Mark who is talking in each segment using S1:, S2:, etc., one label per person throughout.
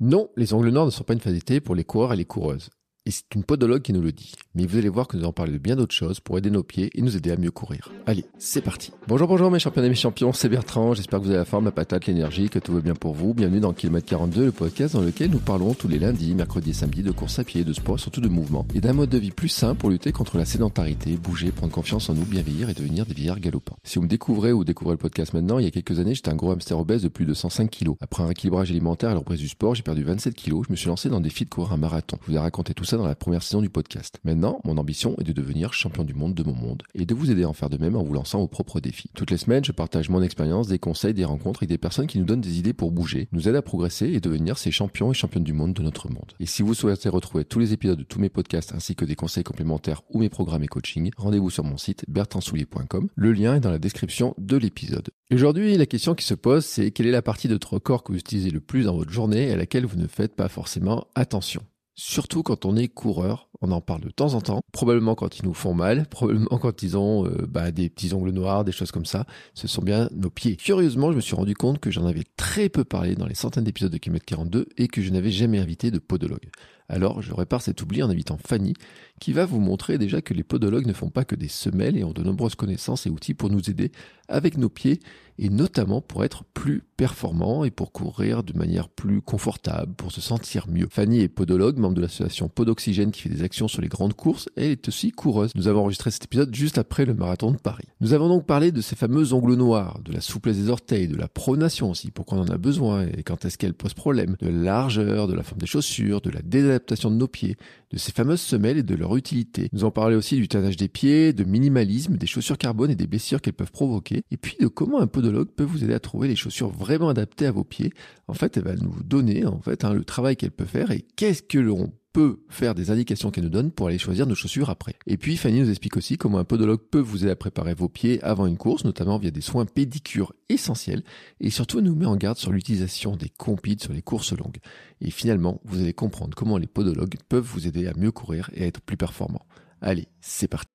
S1: Non, les ongles noirs ne sont pas une fatalité pour les coureurs et les coureuses. Et c'est une podologue qui nous le dit. Mais vous allez voir que nous allons parler de bien d'autres choses pour aider nos pieds et nous aider à mieux courir. Allez, c'est parti. Bonjour, bonjour mes champions et mes champions, c'est Bertrand. J'espère que vous avez la forme, la patate, l'énergie, que tout va bien pour vous. Bienvenue dans Kilomètre 42, le podcast dans lequel nous parlons tous les lundis, mercredis et samedis de course à pied, de sport, surtout de mouvement et d'un mode de vie plus sain pour lutter contre la sédentarité, bouger, prendre confiance en nous, bien vieillir et devenir des vieillards galopants. Si vous me découvrez ou découvrez le podcast maintenant, il y a quelques années, j'étais un gros hamster obèse de plus de 105 kilos. Après un rééquilibrage alimentaire et la reprise du sport, j'ai perdu 27 kilos. Je me suis lancé dans le défi de courir un marathon. Je vous ai raconté tout ça dans la première saison du podcast. Maintenant, mon ambition est de devenir champion du monde de mon monde et de vous aider à en faire de même en vous lançant vos propres défis. Toutes les semaines, je partage mon expérience, des conseils, des rencontres et des personnes qui nous donnent des idées pour bouger, nous aident à progresser et devenir ces champions et championnes du monde de notre monde. Et si vous souhaitez retrouver tous les épisodes de tous mes podcasts ainsi que des conseils complémentaires ou mes programmes et coaching, rendez-vous sur mon site bertrandsoulier.com. Le lien est dans la description de l'épisode. Aujourd'hui, la question qui se pose, c'est quelle est la partie de votre corps que vous utilisez le plus dans votre journée et à laquelle vous ne faites pas forcément attention? Surtout quand on est coureur, on en parle de temps en temps, probablement quand ils nous font mal, probablement quand ils ont euh, bah, des petits ongles noirs, des choses comme ça, ce sont bien nos pieds. Curieusement, je me suis rendu compte que j'en avais très peu parlé dans les centaines d'épisodes de Kilomètre 42 et que je n'avais jamais invité de podologue. Alors je répare cet oubli en invitant Fanny, qui va vous montrer déjà que les podologues ne font pas que des semelles et ont de nombreuses connaissances et outils pour nous aider avec nos pieds et notamment pour être plus performants et pour courir de manière plus confortable, pour se sentir mieux. Fanny est podologue, membre de l'association Podoxygène qui fait des actions sur les grandes courses et elle est aussi coureuse. Nous avons enregistré cet épisode juste après le marathon de Paris. Nous avons donc parlé de ces fameux ongles noirs, de la souplesse des orteils, de la pronation aussi, pourquoi on en a besoin et quand est-ce qu'elle pose problème, de la largeur, de la forme des chaussures, de la désadaptation de nos pieds, de ces fameuses semelles et de leur utilité. Nous en parlé aussi du tannage des pieds, de minimalisme, des chaussures carbone et des blessures qu'elles peuvent provoquer, et puis de comment un podologue peut vous aider à trouver les chaussures vraiment adaptées à vos pieds. En fait, elle va nous donner en fait hein, le travail qu'elle peut faire et qu'est-ce que l'on peut faire des indications qu'elle nous donne pour aller choisir nos chaussures après. Et puis Fanny nous explique aussi comment un podologue peut vous aider à préparer vos pieds avant une course, notamment via des soins pédicures essentiels, et surtout nous met en garde sur l'utilisation des compites sur les courses longues. Et finalement, vous allez comprendre comment les podologues peuvent vous aider à mieux courir et à être plus performants. Allez, c'est parti.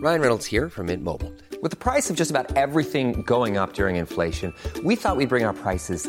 S2: Ryan Reynolds here from Mint Mobile. With the price of just about everything going up during inflation, we thought we'd bring our prices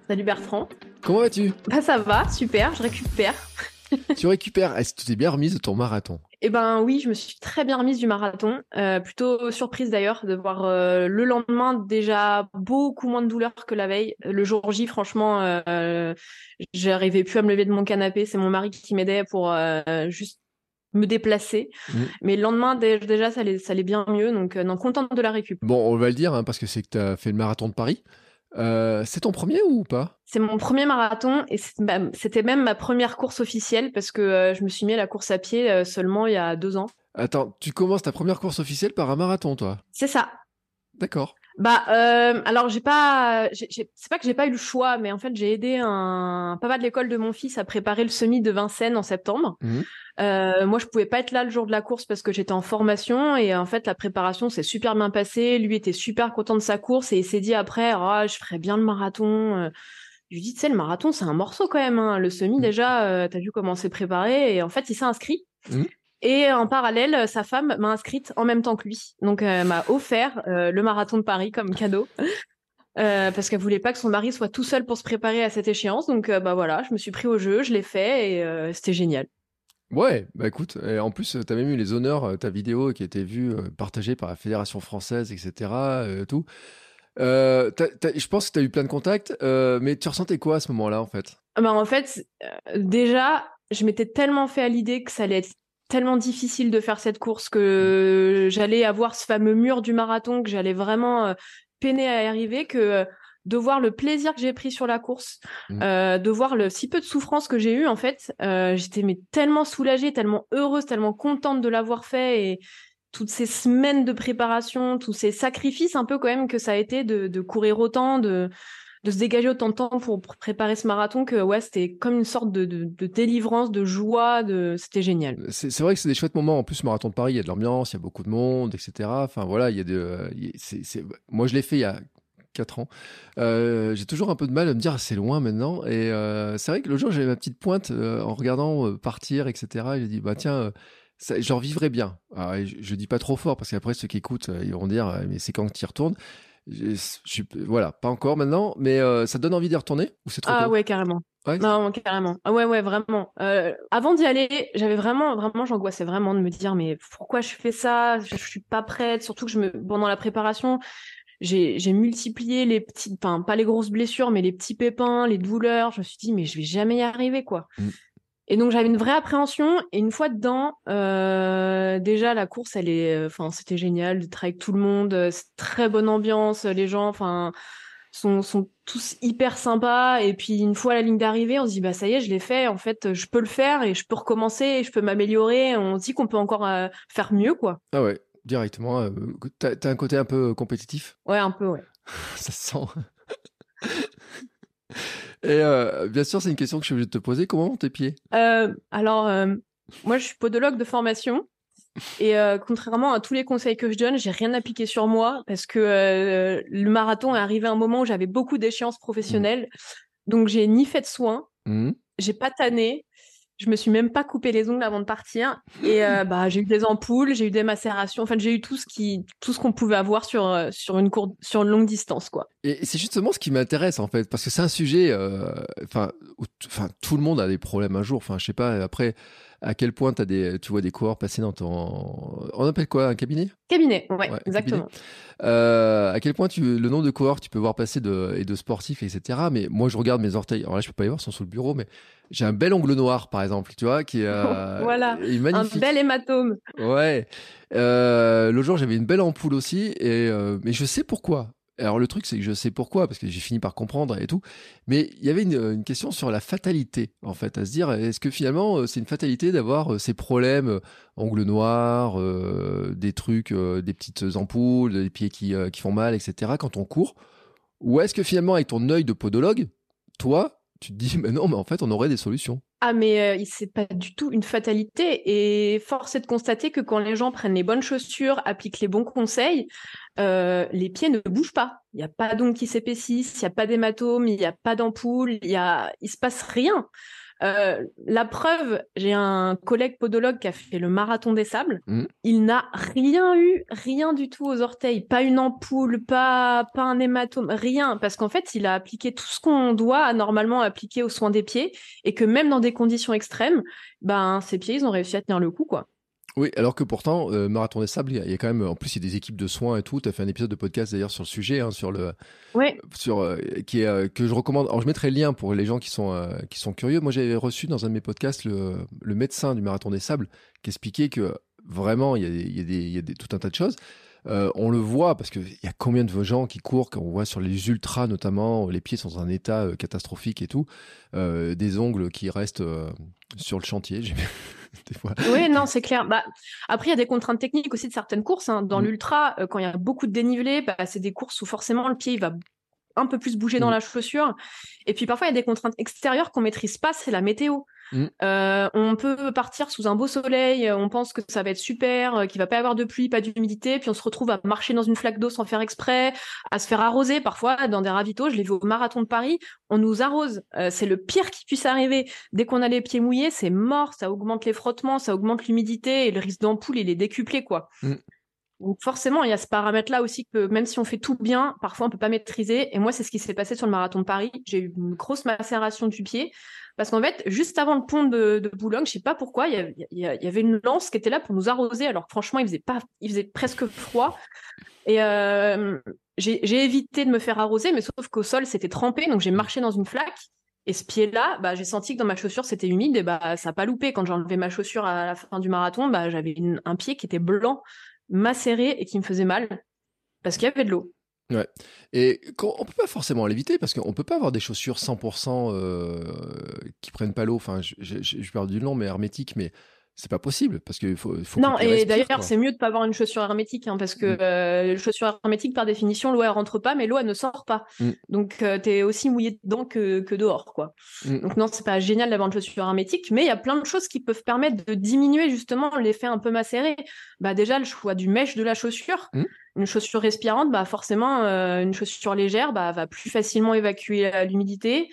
S3: salut Bertrand.
S1: Comment vas-tu?
S3: Bah ça va, super, je récupère.
S1: Tu récupères. Est-ce que tu t'es bien remise de ton marathon?
S3: Eh ben oui, je me suis très bien remise du marathon. Euh, plutôt surprise d'ailleurs de voir euh, le lendemain déjà beaucoup moins de douleur que la veille. Le jour J, franchement, euh, j'arrivais plus à me lever de mon canapé. C'est mon mari qui m'aidait pour juste me déplacer.
S1: Mhm.
S3: Mais le lendemain, dé- déjà, ça allait, ça allait bien mieux. Donc, euh, non, contente de la récup.
S1: Bon, on va le dire hein, parce que c'est que tu as fait le marathon de Paris. Euh, c'est ton premier ou pas?
S3: C'est mon premier marathon et c'était même ma première course officielle parce que euh, je me suis mis à la course à pied euh, seulement il y a deux ans.
S1: Attends, tu commences ta première course officielle par un marathon, toi?
S3: C'est ça.
S1: D'accord.
S3: Bah, euh, alors j'ai pas, c'est pas que j'ai pas eu le choix, mais en fait j'ai aidé un papa de l'école de mon fils à préparer le semi de Vincennes en septembre.
S1: Mhm.
S3: Euh, moi je pouvais pas être là le jour de la course parce que j'étais en formation et en fait la préparation s'est super bien passée. Lui était super content de sa course et il s'est dit après, ah je ferais bien le marathon. Euh, Je lui dis, tu sais, le marathon c'est un morceau quand même. hein. Le semi
S1: Mhm.
S3: déjà, euh, t'as vu comment c'est préparé et en fait il s'est inscrit.
S1: Mhm.
S3: Et en parallèle, sa femme m'a inscrite en même temps que lui. Donc, elle m'a offert euh, le marathon de Paris comme cadeau. Euh, parce qu'elle voulait pas que son mari soit tout seul pour se préparer à cette échéance. Donc, euh, bah voilà, je me suis pris au jeu, je l'ai fait et euh, c'était génial.
S1: Ouais, bah écoute, et en plus, tu as même eu les honneurs, euh, ta vidéo qui a été vue, euh, partagée par la Fédération française, etc. euh, tout. Euh, t'as- t'as- je pense que tu as eu plein de contacts, euh, mais tu ressentais quoi à ce moment-là, en fait?
S3: Ah Bah, en fait, euh, déjà, je m'étais tellement fait à l'idée que ça allait être tellement difficile de faire cette course que j'allais avoir ce fameux mur du marathon, que j'allais vraiment euh, peiner à y arriver, que euh, de voir le plaisir que j'ai pris sur la course,
S1: Mhm.
S3: euh, de voir le si peu de souffrance que j'ai eu en fait, euh, j'étais mais tellement soulagée, tellement heureuse, tellement contente de l'avoir fait et toutes ces semaines de préparation, tous ces sacrifices un peu quand même que ça a été de, de courir autant, de de se dégager autant de temps pour, préparer ce marathon que ouais, c'était comme une sorte de, délivrance, de joie, de c'était génial.
S1: C'est vrai que c'est des chouettes moments. En plus, marathon de Paris, il y a de l'ambiance, il y a beaucoup de monde, etc. Enfin voilà, il y a de. Moi, je l'ai fait il y a 4 ans. Euh, j'ai toujours un peu de mal à me dire c'est loin maintenant. Et euh, c'est vrai que le jour j'avais ma petite pointe euh, en regardant partir, etc. J'ai dit bah tiens, j'en vivrais bien. je, je, dis pas trop fort parce qu'après ceux qui écoutent ils vont dire mais c'est quand tu y retournes? Je, voilà, pas encore maintenant, mais ça donne envie d'y retourner ou c'est trop
S3: Ah ouais, carrément. Non, carrément. Ah ouais, ouais, vraiment. avant d'y aller, j'avais vraiment, vraiment, j'angoissais vraiment de me dire, mais pourquoi je fais ça? Je, je, suis pas prête. Surtout que je me, pendant la préparation, j'ai multiplié les petites, enfin pas les grosses blessures, mais les petits pépins, les douleurs. Je me suis dit, mais je vais jamais y arriver, quoi. Mm. Et donc j'avais une vraie appréhension. Et une fois dedans, euh, déjà la course, elle est, euh, enfin c'était génial de travailler avec tout le monde, euh, très bonne ambiance, les gens, enfin sont, sont tous hyper sympas. Et puis une fois la ligne d'arrivée, on se dit bah ça y est, je l'ai fait. En fait, je peux le faire et je peux recommencer, et je peux m'améliorer. On se dit qu'on peut encore faire mieux, quoi.
S1: Ah ouais directement. T'as as un côté un peu compétitif?
S3: Ouais, un peu, ouais.
S1: Ça se sent. Et euh, bien sûr, c'est une question que je suis obligé de te poser. Comment vont tes pieds?
S3: Euh, Alors, moi, je suis podologue de formation. Et contrairement à tous les conseils que je donne, j'ai rien appliqué sur moi parce que le marathon est arrivé à un moment où j'avais beaucoup d'échéances professionnelles. Donc, j'ai ni fait de soins, mmh. j'ai pas tanné, je me suis même pas coupé les ongles avant de partir. Et euh, bah, j'ai eu des ampoules, j'ai eu des macérations. Enfin, j'ai eu tout ce qui, tout ce qu'on pouvait avoir sur euh, sur une courte, sur une longue distance, quoi.
S1: Et c'est justement ce qui m'intéresse en fait, parce que c'est un sujet. Euh, enfin, enfin, tout le monde a des problèmes un jour. Enfin, je sais pas. Après, à quel point as des, tu vois des coureurs passer dans ton, on appelle quoi, un cabinet?
S3: Cabinet, ouais, exactement.
S1: à quel point tu, le nombre de coureurs tu peux voir passer de, et de sportifs, etc. Mais moi, je regarde mes orteils. Alors là, je peux pas les voir, ils sont sous le bureau, mais j'ai un bel ongle noir, par exemple, tu vois, qui
S3: euh, voilà, un bel hématome.
S1: Ouais. Euh, le jour, j'avais une belle ampoule aussi, et euh, mais je sais pourquoi. Alors le truc, c'est que je sais pourquoi, parce que j'ai fini par comprendre et tout. Mais il y avait une, question sur la fatalité, en fait, à se dire, est-ce que finalement, c'est une fatalité d'avoir ces problèmes, ongles noirs, des trucs, des petites ampoules, des pieds qui, qui font mal, etc., quand on court? Ou est-ce que finalement, avec ton œil de podologue, toi, tu te dis, mais non, mais en fait, on aurait des solutions?
S3: Ah, mais euh, c'est pas du tout une fatalité. Et force est de constater que quand les gens prennent les bonnes chaussures, appliquent les bons conseils, euh, les pieds ne bougent pas. Il n'y a pas d'ongles qui s'épaississent, il n'y a pas d'hématome, il n'y a pas d'ampoule, il y a, il se passe rien. Euh, la preuve, j'ai un collègue podologue qui a fait le marathon des sables. Mmh. Il n'a rien eu, rien du tout aux orteils, pas une ampoule, pas, pas un hématome, rien, parce qu'en fait, il a appliqué tout ce qu'on doit normalement appliquer aux soins des pieds, et que même dans des conditions extrêmes, ben ses pieds, ils ont réussi à tenir le coup, quoi.
S1: Oui, alors que pourtant, euh, Marathon des Sables, il y, a quand même, en plus, il y a des équipes de soins et tout. Tu as fait un épisode de podcast d'ailleurs sur le sujet, hein, sur le, sur euh, qui est euh, que je recommande. Alors, je mettrai le lien pour les gens qui sont qui sont curieux. Moi, j'avais reçu dans un de mes podcasts le, le médecin du Marathon des Sables qui expliquait que vraiment, il y a, il y a, des, il y a des, tout un tas de choses. On le voit parce qu'il y a combien de gens qui courent, qu'on voit sur les ultras notamment, les pieds sont dans un état catastrophique et tout, des ongles qui restent sur le chantier.
S3: Oui, non, c'est clair. Bah, après, il y a des contraintes techniques aussi de certaines courses. Hein. Dans mm. l'ultra, euh, quand il y a beaucoup de dénivelé, bah, c'est des courses où forcément le pied il va un peu plus bouger dans mm. la chaussure. Et puis parfois, il y a des contraintes extérieures qu'on maîtrise pas, c'est la météo. Mm. Euh, on peut partir sous un beau soleil, on pense que ça va être super, euh, qu'il va pas y avoir de pluie, pas d'humidité, puis on se retrouve à marcher dans une flaque d'eau sans faire exprès, à se faire arroser parfois dans des ravitaux. Je l'ai vu au marathon de Paris, on nous arrose. Euh, c'est le pire qui puisse arriver. Dès qu'on a les pieds mouillés, c'est mort, ça augmente les frottements, ça augmente l'humidité et le risque d'ampoule, il est décuplé quoi. Mm. Donc forcément, il y a ce paramètre-là aussi que même si on fait tout bien, parfois on peut pas maîtriser. Et moi, c'est ce qui s'est passé sur le marathon de Paris. J'ai eu une grosse macération du pied. Parce qu'en fait, juste avant le pont de, Boulogne, je sais pas pourquoi, il y, avait, une lance qui était là pour nous arroser. Alors franchement, il faisait pas, il faisait presque froid. Et euh, j'ai évité de me faire arroser, mais sauf qu'au sol c'était trempé, donc j'ai marché dans une flaque. Et ce pied-là, bah, j'ai senti que dans ma chaussure c'était humide et bah ça a pas loupé. Quand j'ai enlevé ma chaussure à la fin du marathon, bah j'avais un pied qui était blanc, macéré et qui me faisait mal parce qu'il y avait de l'eau.
S1: Ouais. Et on peut pas forcément l'éviter parce qu'on peut pas avoir des chaussures 100% euh, qui prennent pas l'eau. Enfin, je, je, perds du nom, mais hermétiques. Mais c'est pas possible parce qu'il faut, faut
S3: non et d'ailleurs c'est mieux de pas avoir une chaussure hermétique hein, parce que
S1: Mm.
S3: euh, chaussure hermétique par définition l'eau elle rentre pas mais l'eau elle ne sort pas
S1: Mm.
S3: donc tu t'es aussi mouillé dedans que, que dehors quoi
S1: Mm.
S3: donc non c'est pas génial d'avoir une chaussure hermétique mais il y a plein de choses qui peuvent permettre de diminuer justement l'effet un peu macéré bah déjà le choix du mèche de la chaussure
S1: Mm.
S3: une chaussure respirante bah forcément euh, une chaussure légère bah va plus facilement évacuer euh, l'humidité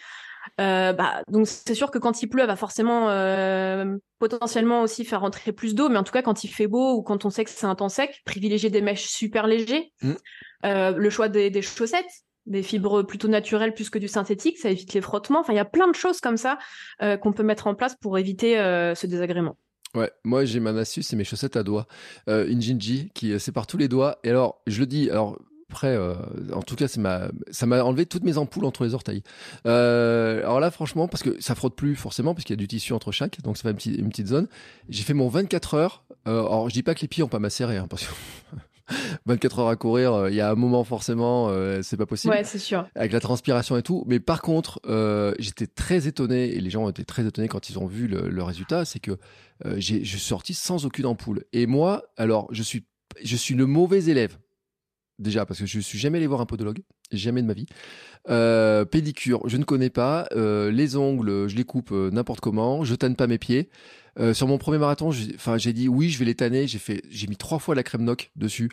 S3: euh, bah, donc c'est sûr que quand il pleut, elle va forcément euh, potentiellement aussi faire rentrer plus d'eau, mais en tout cas quand il fait beau ou quand on sait que c'est un temps sec, privilégier des mèches super légers.
S1: Mm.
S3: Euh, le choix des, des chaussettes, des fibres plutôt naturelles plus que du synthétique, ça évite les frottements. Enfin, il y a plein de choses comme ça qu'on peut mettre en place pour éviter ce désagrément.
S1: Ouais, moi j'ai ma astuce, c'est mes chaussettes à doigts, une Jinji qui sépare tous les doigts. Et alors, je le dis, alors après, euh, en tout cas, ma, ça m'a enlevé toutes mes ampoules entre les orteils. Euh, alors là, franchement, parce que ça frotte plus forcément, parce qu'il y a du tissu entre chaque, donc ça fait une petite, une petite zone. J'ai fait mon 24 heures. Euh, alors, je dis pas que les pieds ont pas macéré, hein, parce que 24 heures à courir, euh, il y a un moment forcément, euh, c'est pas possible
S3: Ouais, c'est sûr.
S1: avec la transpiration et tout. Mais par contre, euh, j'étais très étonné et les gens ont été très étonnés quand ils ont vu le, le résultat, c'est que euh, j'ai, je suis sorti sans aucune ampoule. Et moi, alors, je suis, je suis le mauvais élève. Déjà, parce que je suis jamais allé voir un podologue, jamais de ma vie. Euh, pédicure, je ne connais pas. Euh, les ongles, je les coupe euh, n'importe comment. Je tanne pas mes pieds. Sur mon premier marathon, enfin, j'ai dit oui, je vais les tanner. J'ai fait, j'ai mis trois fois la crème noc dessus.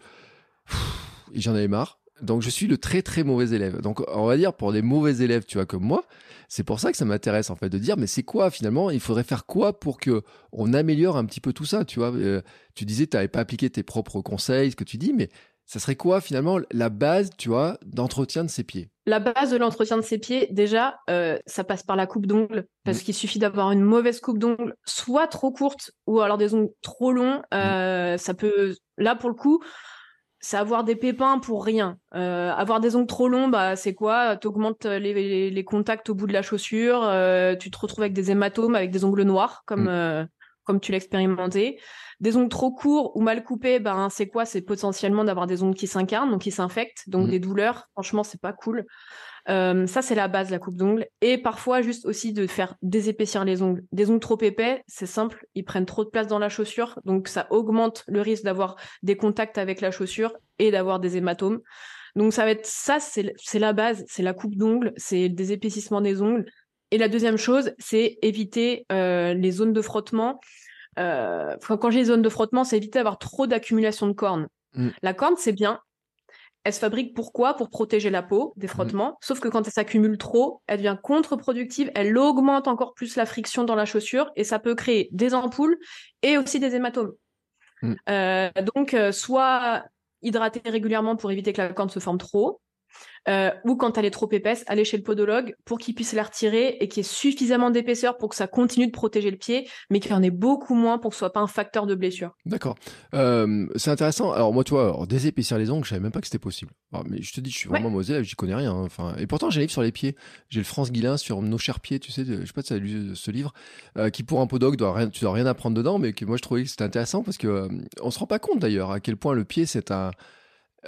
S1: Et j'en avais marre. Donc je suis le très très mauvais élève. Donc on va dire pour des mauvais élèves, tu vois, comme moi, c'est pour ça que ça m'intéresse en fait de dire mais c'est quoi finalement Il faudrait faire quoi pour que on améliore un petit peu tout ça, tu vois? Tu disais tu n'avais pas appliqué tes propres conseils, ce que tu dis, mais ça serait quoi finalement la base, tu vois, d'entretien de ses pieds?
S3: La base de l'entretien de ses pieds, déjà, euh, ça passe par la coupe d'ongles, parce
S1: Mm.
S3: qu'il suffit d'avoir une mauvaise coupe d'ongles, soit trop courte, ou alors des ongles trop longs. euh, Ça peut, là pour le coup, c'est avoir des pépins pour rien. Euh, avoir des ongles trop longs, bah c'est quoi? T'augmentes les, les, les contacts au bout de la chaussure, euh, tu te retrouves avec des hématomes, avec des ongles noirs, comme
S1: Mm.
S3: euh, comme tu l'as expérimenté. Des ongles trop courts ou mal coupés, ben c'est quoi? C'est potentiellement d'avoir des ongles qui s'incarnent, donc qui s'infectent, donc
S1: Mhm.
S3: des douleurs. Franchement, c'est pas cool. Euh, ça, c'est la base, la coupe d'ongles. Et parfois, juste aussi de faire désépaissir les ongles. Des ongles trop épais, c'est simple, ils prennent trop de place dans la chaussure, donc ça augmente le risque d'avoir des contacts avec la chaussure et d'avoir des hématomes. Donc ça va être ça, c'est c'est la base, c'est la coupe d'ongles, c'est le désépaississement des ongles. Et la deuxième chose, c'est éviter euh, les zones de frottement. Euh, quand j'ai les zones de frottement, c'est éviter d'avoir trop d'accumulation de cornes.
S1: Mm.
S3: La corne, c'est bien. Elle se fabrique pourquoi? Pour protéger la peau des frottements. Sauf que quand elle s'accumule trop, elle devient contre-productive. Elle augmente encore plus la friction dans la chaussure et ça peut créer des ampoules et aussi des hématomes.
S1: Mm.
S3: Euh, donc, soit hydrater régulièrement pour éviter que la corne se forme trop, euh, ou quand elle est trop épaisse, aller chez le podologue pour qu'il puisse la retirer et qu'il y ait suffisamment d'épaisseur pour que ça continue de protéger le pied, mais qu'il y en ait beaucoup moins pour que ce soit pas un facteur de blessure.
S1: D'accord. Euh, c'est intéressant. Alors moi, tu vois, alors, désépaissir les ongles, je savais même pas que c'était possible. Alors, mais je te dis, je suis vraiment mauvais élève, j'y connais rien. hein. Enfin, et pourtant, j'ai un livre sur les pieds. J'ai le France Guilin sur nos chers pieds, tu sais, de- je sais pas si tu as lu ce livre, euh, qui pour un podologue doit rien, tu dois rien apprendre dedans, mais que moi je trouvais que c'était intéressant parce que euh, on se rend pas compte d'ailleurs à quel point le pied c'est un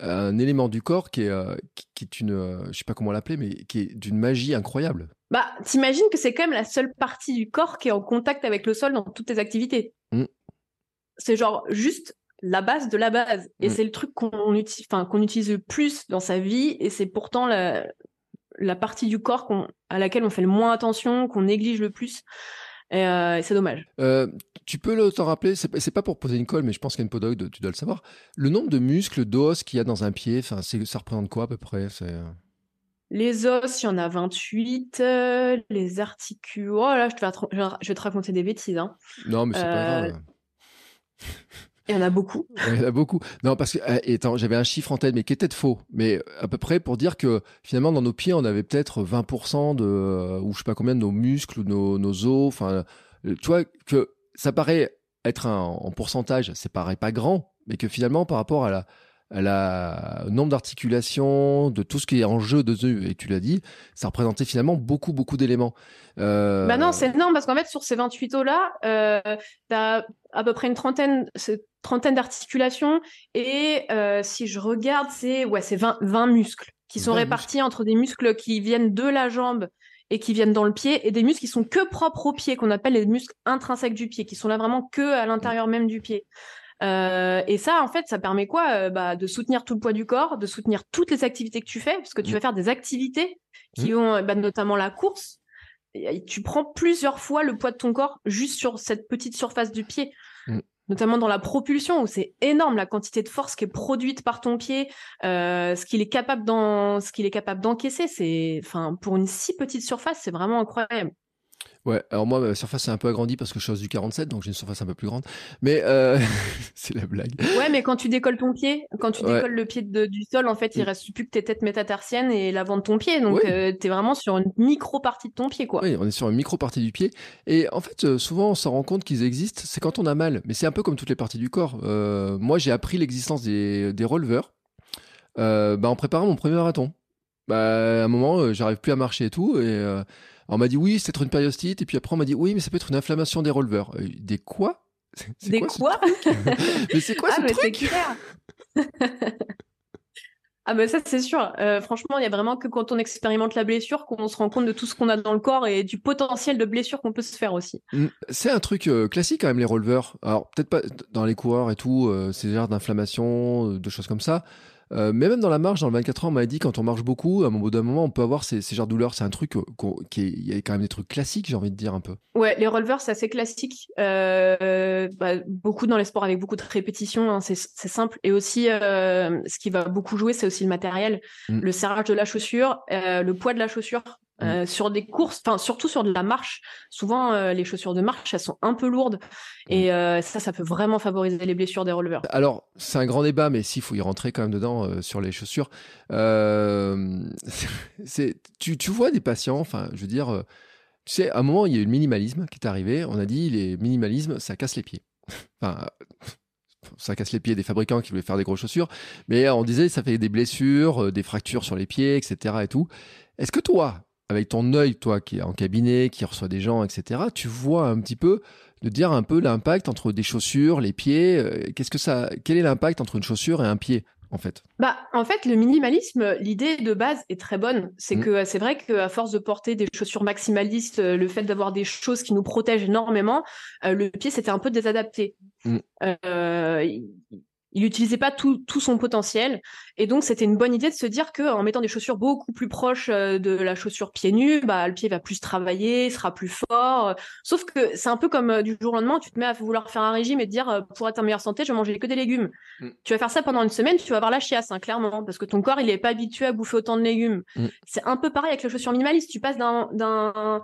S1: un élément du corps qui est, euh, qui, qui est une, euh, je sais pas comment l'appeler, mais qui est d'une magie incroyable.
S3: Bah, t'imagines que c'est quand même la seule partie du corps qui est en contact avec le sol dans toutes tes activités.
S1: Mm.
S3: C'est genre juste la base de la base. Et
S1: Mm.
S3: c'est le truc qu'on utilise, qu'on utilise le plus dans sa vie. Et c'est pourtant la, la partie du corps à laquelle on fait le moins attention, qu'on néglige le plus. Et, euh, et c'est dommage.
S1: Euh, tu peux le t'en rappeler, c'est pas- pour poser une colle, mais je pense qu'un podologue, tu dois le savoir. Le nombre de muscles, d'os qu'il y a dans un pied, ça représente quoi à peu près euh,
S3: Les os, il y en a 28. euh, les articules. Oh là, je, te vais, te- je vais te raconter des bêtises. Hein.
S1: Non, mais c'est pas grave.
S3: Il y en a beaucoup.
S1: Il y en a beaucoup. Non, parce que, euh, j'avais un chiffre en tête, mais qui était faux. Mais à peu près pour dire que finalement, dans nos pieds, on avait peut-être 20% de, euh, ou je sais pas combien de nos muscles, ou nos, nos os. Enfin, euh, tu vois, que ça paraît être un, en pourcentage, ça paraît pas grand, mais que finalement, par rapport à la, la nombre d'articulations, de tout ce qui est en jeu de et tu l'as dit, ça représentait finalement beaucoup, beaucoup d'éléments. Euh,
S3: Bah non, c'est énorme parce qu'en fait, sur ces 28 os-là, euh, t'as à peu près une trentaine, trentaine d'articulations et euh, si je regarde, c'est ouais, c'est 20, 20 muscles qui sont
S1: 20
S3: répartis entre des muscles qui viennent de la jambe et qui viennent dans le pied, et des muscles qui sont que propres au pied, qu'on appelle les muscles intrinsèques du pied, qui sont là vraiment que à l'intérieur même du pied. Euh, et ça, en fait, ça permet quoi euh, bah, De soutenir tout le poids du corps, de soutenir toutes les activités que tu fais, parce que tu
S1: Mm.
S3: vas faire des activités qui
S1: Mm.
S3: ont bah, notamment la course. Et tu prends plusieurs fois le poids de ton corps juste sur cette petite surface du pied.
S1: Mm.
S3: Notamment dans la propulsion, où c'est énorme la quantité de force qui est produite par ton pied, euh, ce qu'il est capable d'en, ce qu'il est capable d'encaisser, c'est, enfin, pour une si petite surface, c'est vraiment incroyable.
S1: Ouais, alors moi, ma surface est un peu agrandie parce que je suis du 47, donc j'ai une surface un peu plus grande. Mais euh, c'est la blague.
S3: Ouais, mais quand tu décolles ton pied, quand tu
S1: Ouais.
S3: décolles le pied de- du sol, en fait, il
S1: Mm.
S3: reste plus que tes têtes métatarsiennes et l'avant de ton pied. Donc,
S1: Oui.
S3: euh, t'es vraiment sur une micro partie de ton pied, quoi.
S1: Oui, on est sur une micro partie du pied. Et en fait, euh, souvent, on s'en rend compte qu'ils existent, c'est quand on a mal. Mais c'est un peu comme toutes les parties du corps. Moi, j'ai appris l'existence des, des releveurs bah, en préparant mon premier marathon. Bah, à un moment, j'arrive plus à marcher et tout. Et on m'a dit oui, c'est une périostite. Et puis après, on m'a dit oui, mais ça peut être une inflammation des releveurs. Des quoi? C'est
S3: Des quoi
S1: truc? Mais c'est quoi
S3: Ah,
S1: ce
S3: mais c'est
S1: truc?
S3: clair. Ah bah ça c'est sûr. Euh, franchement, il y a vraiment que quand on expérimente la blessure qu'on se rend compte de tout ce qu'on a dans le corps et du potentiel de blessure qu'on peut se faire aussi.
S1: Mm, C'est un truc euh, classique quand même les releveurs. Alors peut-être pas dans les coureurs et tout, euh, c'est genre d'inflammation, euh, de choses comme ça. Euh, mais même dans la marche, dans le 24 heures, on m'a dit quand on marche beaucoup, à un bout d'un moment, on peut avoir ces, ces genres de douleurs. C'est un truc euh, qui est, il y a quand même des trucs classiques, j'ai envie de dire un peu.
S3: Ouais, les releveurs, c'est assez classique. Euh, bah, beaucoup dans les sports avec beaucoup de répétitions, hein, c'est simple. Et aussi, euh, ce qui va beaucoup jouer, c'est aussi le matériel,
S1: Mm.
S3: le serrage de la chaussure, le poids de la chaussure. Euh, sur des courses, enfin surtout sur de la marche, souvent euh, les chaussures de marche elles sont un peu lourdes et euh, ça ça peut vraiment favoriser les blessures des releveurs.
S1: Alors, c'est un grand débat, mais s'il faut y rentrer quand même dedans sur les chaussures. C'est, tu, tu vois des patients, enfin, je veux dire, tu sais, à un moment, il y a eu le minimalisme qui est arrivé. On a dit, les minimalismes, ça casse les pieds. enfin, ça casse les pieds des fabricants qui voulaient faire des grosses chaussures, mais on disait, ça fait des blessures, des fractures sur les pieds, etc. et tout. Est-ce que toi, avec ton œil, toi qui est en cabinet, qui reçoit des gens, etc., tu vois un petit peu de dire un peu l'impact entre des chaussures, les pieds. euh, Qu'est-ce que ça, quel est l'impact entre une chaussure et un pied, en fait?
S3: Bah, en fait, le minimalisme, l'idée de base est très bonne. C'est
S1: Mm.
S3: que c'est vrai qu'à force de porter des chaussures maximalistes, euh, le fait d'avoir des choses qui nous protègent énormément, euh, le pied s'était un peu désadapté.
S1: Mm.
S3: Euh, il- il n'utilisait pas tout, tout son potentiel. Et donc, c'était une bonne idée de se dire qu'en mettant des chaussures beaucoup plus proches euh, de la chaussure pieds nus, bah, le pied va plus travailler, sera plus fort. Sauf que c'est un peu comme euh, du jour au lendemain, tu te mets à vouloir faire un régime et te dire, euh, pour être en meilleure santé, je vais manger que des légumes.
S1: Mm.
S3: Tu vas faire ça pendant une semaine, tu vas avoir la chiasse, hein, clairement, parce que ton corps, il est pas habitué à bouffer autant de légumes.
S1: Mm.
S3: C'est un peu pareil avec les chaussures minimalistes. Tu passes d'un,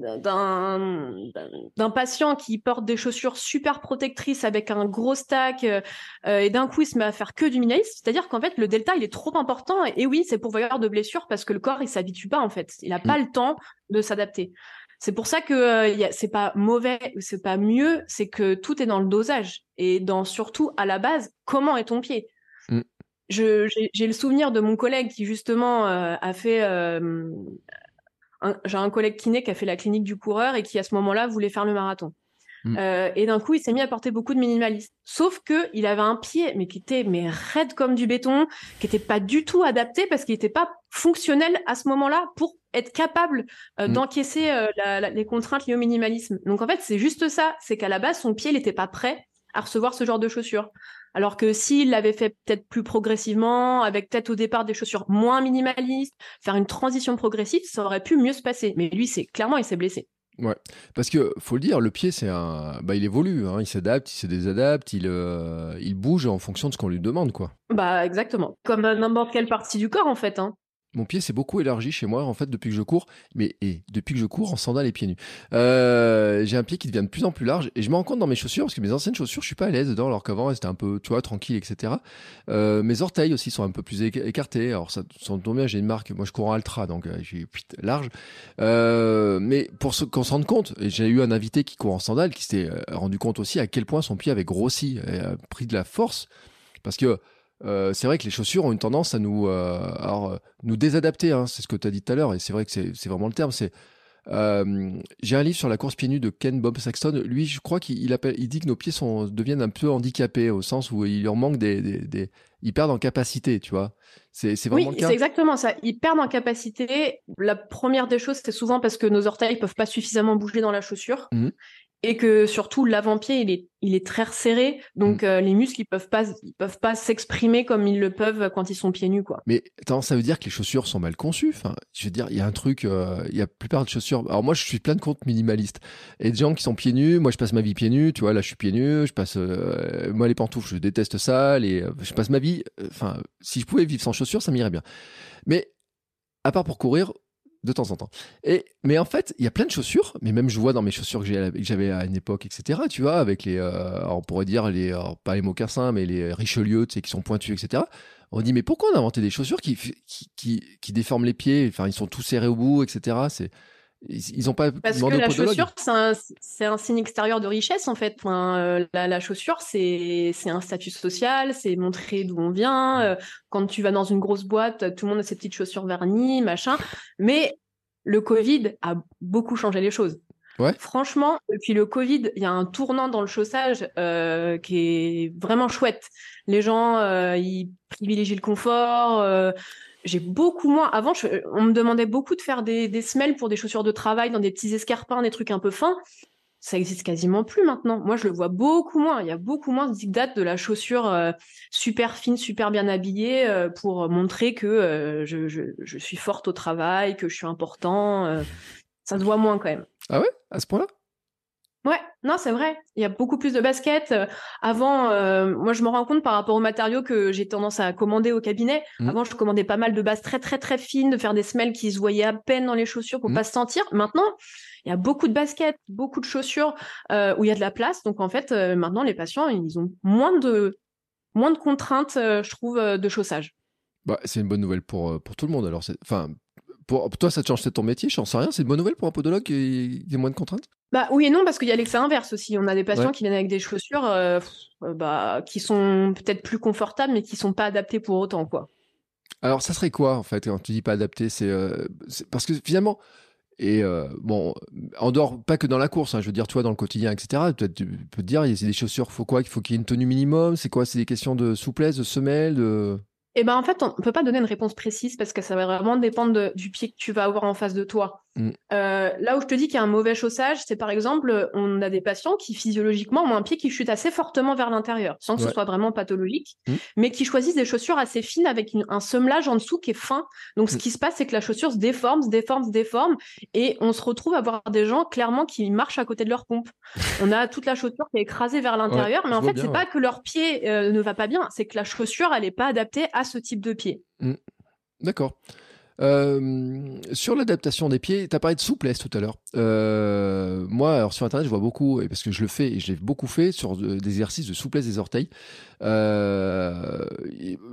S3: d'un, patient qui porte des chaussures super protectrices avec un gros stack euh, et d'un coup il se met à faire que du minimalisme, c'est-à-dire qu'en fait le delta il est trop important et, et oui c'est pourvoyeur de blessures parce que le corps il s'habitue pas en fait, il a pas le temps de s'adapter. C'est pour ça que euh, c'est pas mauvais, ou c'est pas mieux, c'est que tout est dans le dosage et dans surtout à la base comment est ton pied?
S1: Mm.
S3: J'ai le souvenir de mon collègue qui justement euh, a fait euh, j'ai un collègue kiné qui a fait la clinique du coureur et qui à ce moment-là voulait faire le marathon.
S1: Mm.
S3: Euh, et d'un coup, il s'est mis à porter beaucoup de minimalistes. Sauf que il avait un pied, mais qui était mais raide comme du béton, qui était pas du tout adapté parce qu'il n'était pas fonctionnel à ce moment-là pour être capable euh,
S1: Mm.
S3: d'encaisser euh, la- la- les contraintes liées au minimalisme. Donc en fait, c'est juste ça, c'est qu'à la base, son pied, n'était pas prêt à recevoir ce genre de chaussures. Alors que s'il l'avait fait peut-être plus progressivement, avec peut-être au départ des chaussures moins minimalistes, faire une transition progressive, ça aurait pu mieux se passer. Mais lui, c'est clairement, il s'est blessé.
S1: Parce que faut le dire, le pied, c'est un, bah, il évolue, hein, il s'adapte, il se désadapte, il, euh, il bouge en fonction de ce qu'on lui demande, quoi.
S3: Bah exactement. Comme n'importe quelle partie du corps, en fait. Hein.
S1: Mon pied s'est beaucoup élargi chez moi, en fait, depuis que je cours, mais et depuis que je cours en sandales et pieds nus. Euh, j'ai un pied qui devient de plus en plus large et je me rends compte dans mes chaussures, parce que mes anciennes chaussures, je suis pas à l'aise dedans, alors qu'avant, c'était un peu, tu vois, tranquille, etc. Euh, mes orteils aussi sont un peu plus éca- écartés. Alors, ça, ça tombe bien, j'ai une marque, moi je cours en Altra, donc euh, j'ai large. Euh, mais pour ce qu'on se rende compte, j'ai eu un invité qui court en sandales qui s'est euh, rendu compte aussi à quel point son pied avait grossi, et a pris de la force, parce que euh, c'est vrai que les chaussures ont une tendance à nous, euh, alors, euh, nous désadapter. Hein, c'est ce que tu as dit tout à l'heure, et c'est vrai que c'est vraiment le terme. C'est Euh, j'ai un livre sur la course pieds nus de Ken Bob Saxton. Lui, je crois qu'il appelle, il dit que nos pieds sont, deviennent un peu handicapés au sens où il leur manque des, des, des ils perdent en capacité, tu vois. C'est, vraiment
S3: oui, c'est exactement ça. Ils perdent en capacité. La première des choses, c'est souvent parce que nos orteils peuvent pas suffisamment bouger dans la chaussure.
S1: Mhm.
S3: Et que surtout l'avant-pied il est il est très resserré donc euh, les muscles ils peuvent pas ils peuvent pas s'exprimer comme ils le peuvent quand ils sont pieds nus quoi.
S1: Mais attends, ça veut dire que les chaussures sont mal conçues? Enfin, je veux dire, il y a un truc, euh, il y a la plupart de chaussures. Alors moi, je suis plein de comptes minimalistes et des gens qui sont pieds nus. Moi, je passe ma vie pieds nus. Tu vois, là, je suis pieds nus. Je passe, euh, moi, les pantoufles, je déteste ça. Les, euh, je passe ma vie. euh, Enfin, si je pouvais vivre sans chaussures, ça m'irait bien. Mais à part pour courir. De temps en temps. Et, mais en fait, il y a plein de chaussures, mais même je vois dans mes chaussures que j'avais à une époque, etc., tu vois, avec les, euh, on pourrait dire les, pas les mocassins, mais les Richelieu, tu sais, qui sont pointus, etc. On dit, mais pourquoi on a inventé des chaussures qui, qui, qui, qui déforment les pieds Enfin, ils sont tous serrés au bout, etc. C'est, ils, ils ont pas
S3: Parce
S1: demandé
S3: que la chaussure, c'est un, signe extérieur de richesse, en fait. Enfin, euh, la, la chaussure, c'est, un statut social, c'est montrer d'où on vient. Euh, quand tu vas dans une grosse boîte, tout le monde a ses petites chaussures vernies, machin. Mais le Covid a beaucoup changé les choses.
S1: Ouais.
S3: Franchement, depuis le Covid, il y a un tournant dans le chaussage euh, qui est vraiment chouette. Les gens, ils privilégient le confort. Euh, j'ai beaucoup moins. Avant, je- on me demandait beaucoup de faire des, semelles pour des chaussures de travail dans des petits escarpins, des trucs un peu fins. Ça existe quasiment plus maintenant. Moi, je le vois beaucoup moins. Il y a beaucoup moins de dictates de la chaussure euh, super fine, super bien habillée euh, pour montrer que euh, je, je, suis forte au travail, que je suis important. euh. ça se voit moins quand même.
S1: Ah ouais, à ce point-là?
S3: Ouais, non, c'est vrai. Il y a beaucoup plus de baskets. Avant, euh, moi, je me rends compte par rapport aux matériaux que j'ai tendance à commander au cabinet.
S1: Mhm.
S3: Avant, je commandais pas mal de bases très, très, très fines, de faire des semelles qui se voyaient à peine dans les chaussures pour
S1: Mhm.
S3: pas se sentir. Maintenant, il y a beaucoup de baskets, beaucoup de chaussures euh, où il y a de la place. Donc, en fait, euh, maintenant, les patients, ils ont moins de, moins de contraintes, je trouve, de chaussage.
S1: bah, C'est une bonne nouvelle pour, pour tout le monde. Alors, c'est- enfin, pour, pour toi, ça te change peut-être ton métier, j'en sais rien. C'est une bonne nouvelle pour un podologue qui ait moins de contraintes?
S3: Bah oui et non parce qu'il y a l'excès inverse aussi. On a des patients
S1: Ouais.
S3: qui viennent avec des chaussures euh, euh, bah, qui sont peut-être plus confortables mais qui sont pas adaptées pour autant quoi.
S1: Alors, ça serait quoi, en fait, quand tu dis pas adapté C'est euh, c'est- parce que finalement, et euh, bon, en dehors, pas que dans la course, hein, je veux dire, toi, dans le quotidien, etc., tu peux te dire, il y a des chaussures, faut quoi Il faut qu'il y ait une tenue minimum C'est quoi C'est des questions de souplesse, de semelle de...
S3: Et ben en fait on peut pas donner une réponse précise parce que ça va vraiment dépendre du pied que tu vas avoir en face de toi.
S1: Mm.
S3: Euh, là où je te dis qu'il y a un mauvais chaussage, c'est par exemple on a des patients qui physiologiquement ont un pied qui chute assez fortement vers l'intérieur, sans que
S1: Ouais.
S3: ce soit vraiment pathologique,
S1: Mm.
S3: mais qui choisissent des chaussures assez fines avec une- un semelage en dessous qui est fin. Donc ce
S1: Mm.
S3: qui se passe c'est que la chaussure se déforme, se déforme, se déforme, et on se retrouve à voir des gens clairement qui marchent à côté de leur pompe. On a toute la chaussure qui est écrasée vers l'intérieur, mais en fait c'est
S1: ouais.
S3: pas que leur pied euh, ne va pas bien, c'est que la chaussure elle est pas adaptée à ce type de pied.
S1: D'accord. Euh, sur l'adaptation des pieds, tu as parlé de souplesse tout à l'heure. Euh, moi, alors sur Internet, je vois beaucoup, et parce que je le fais, et je l'ai beaucoup fait, sur de- des exercices de souplesse des orteils. Euh,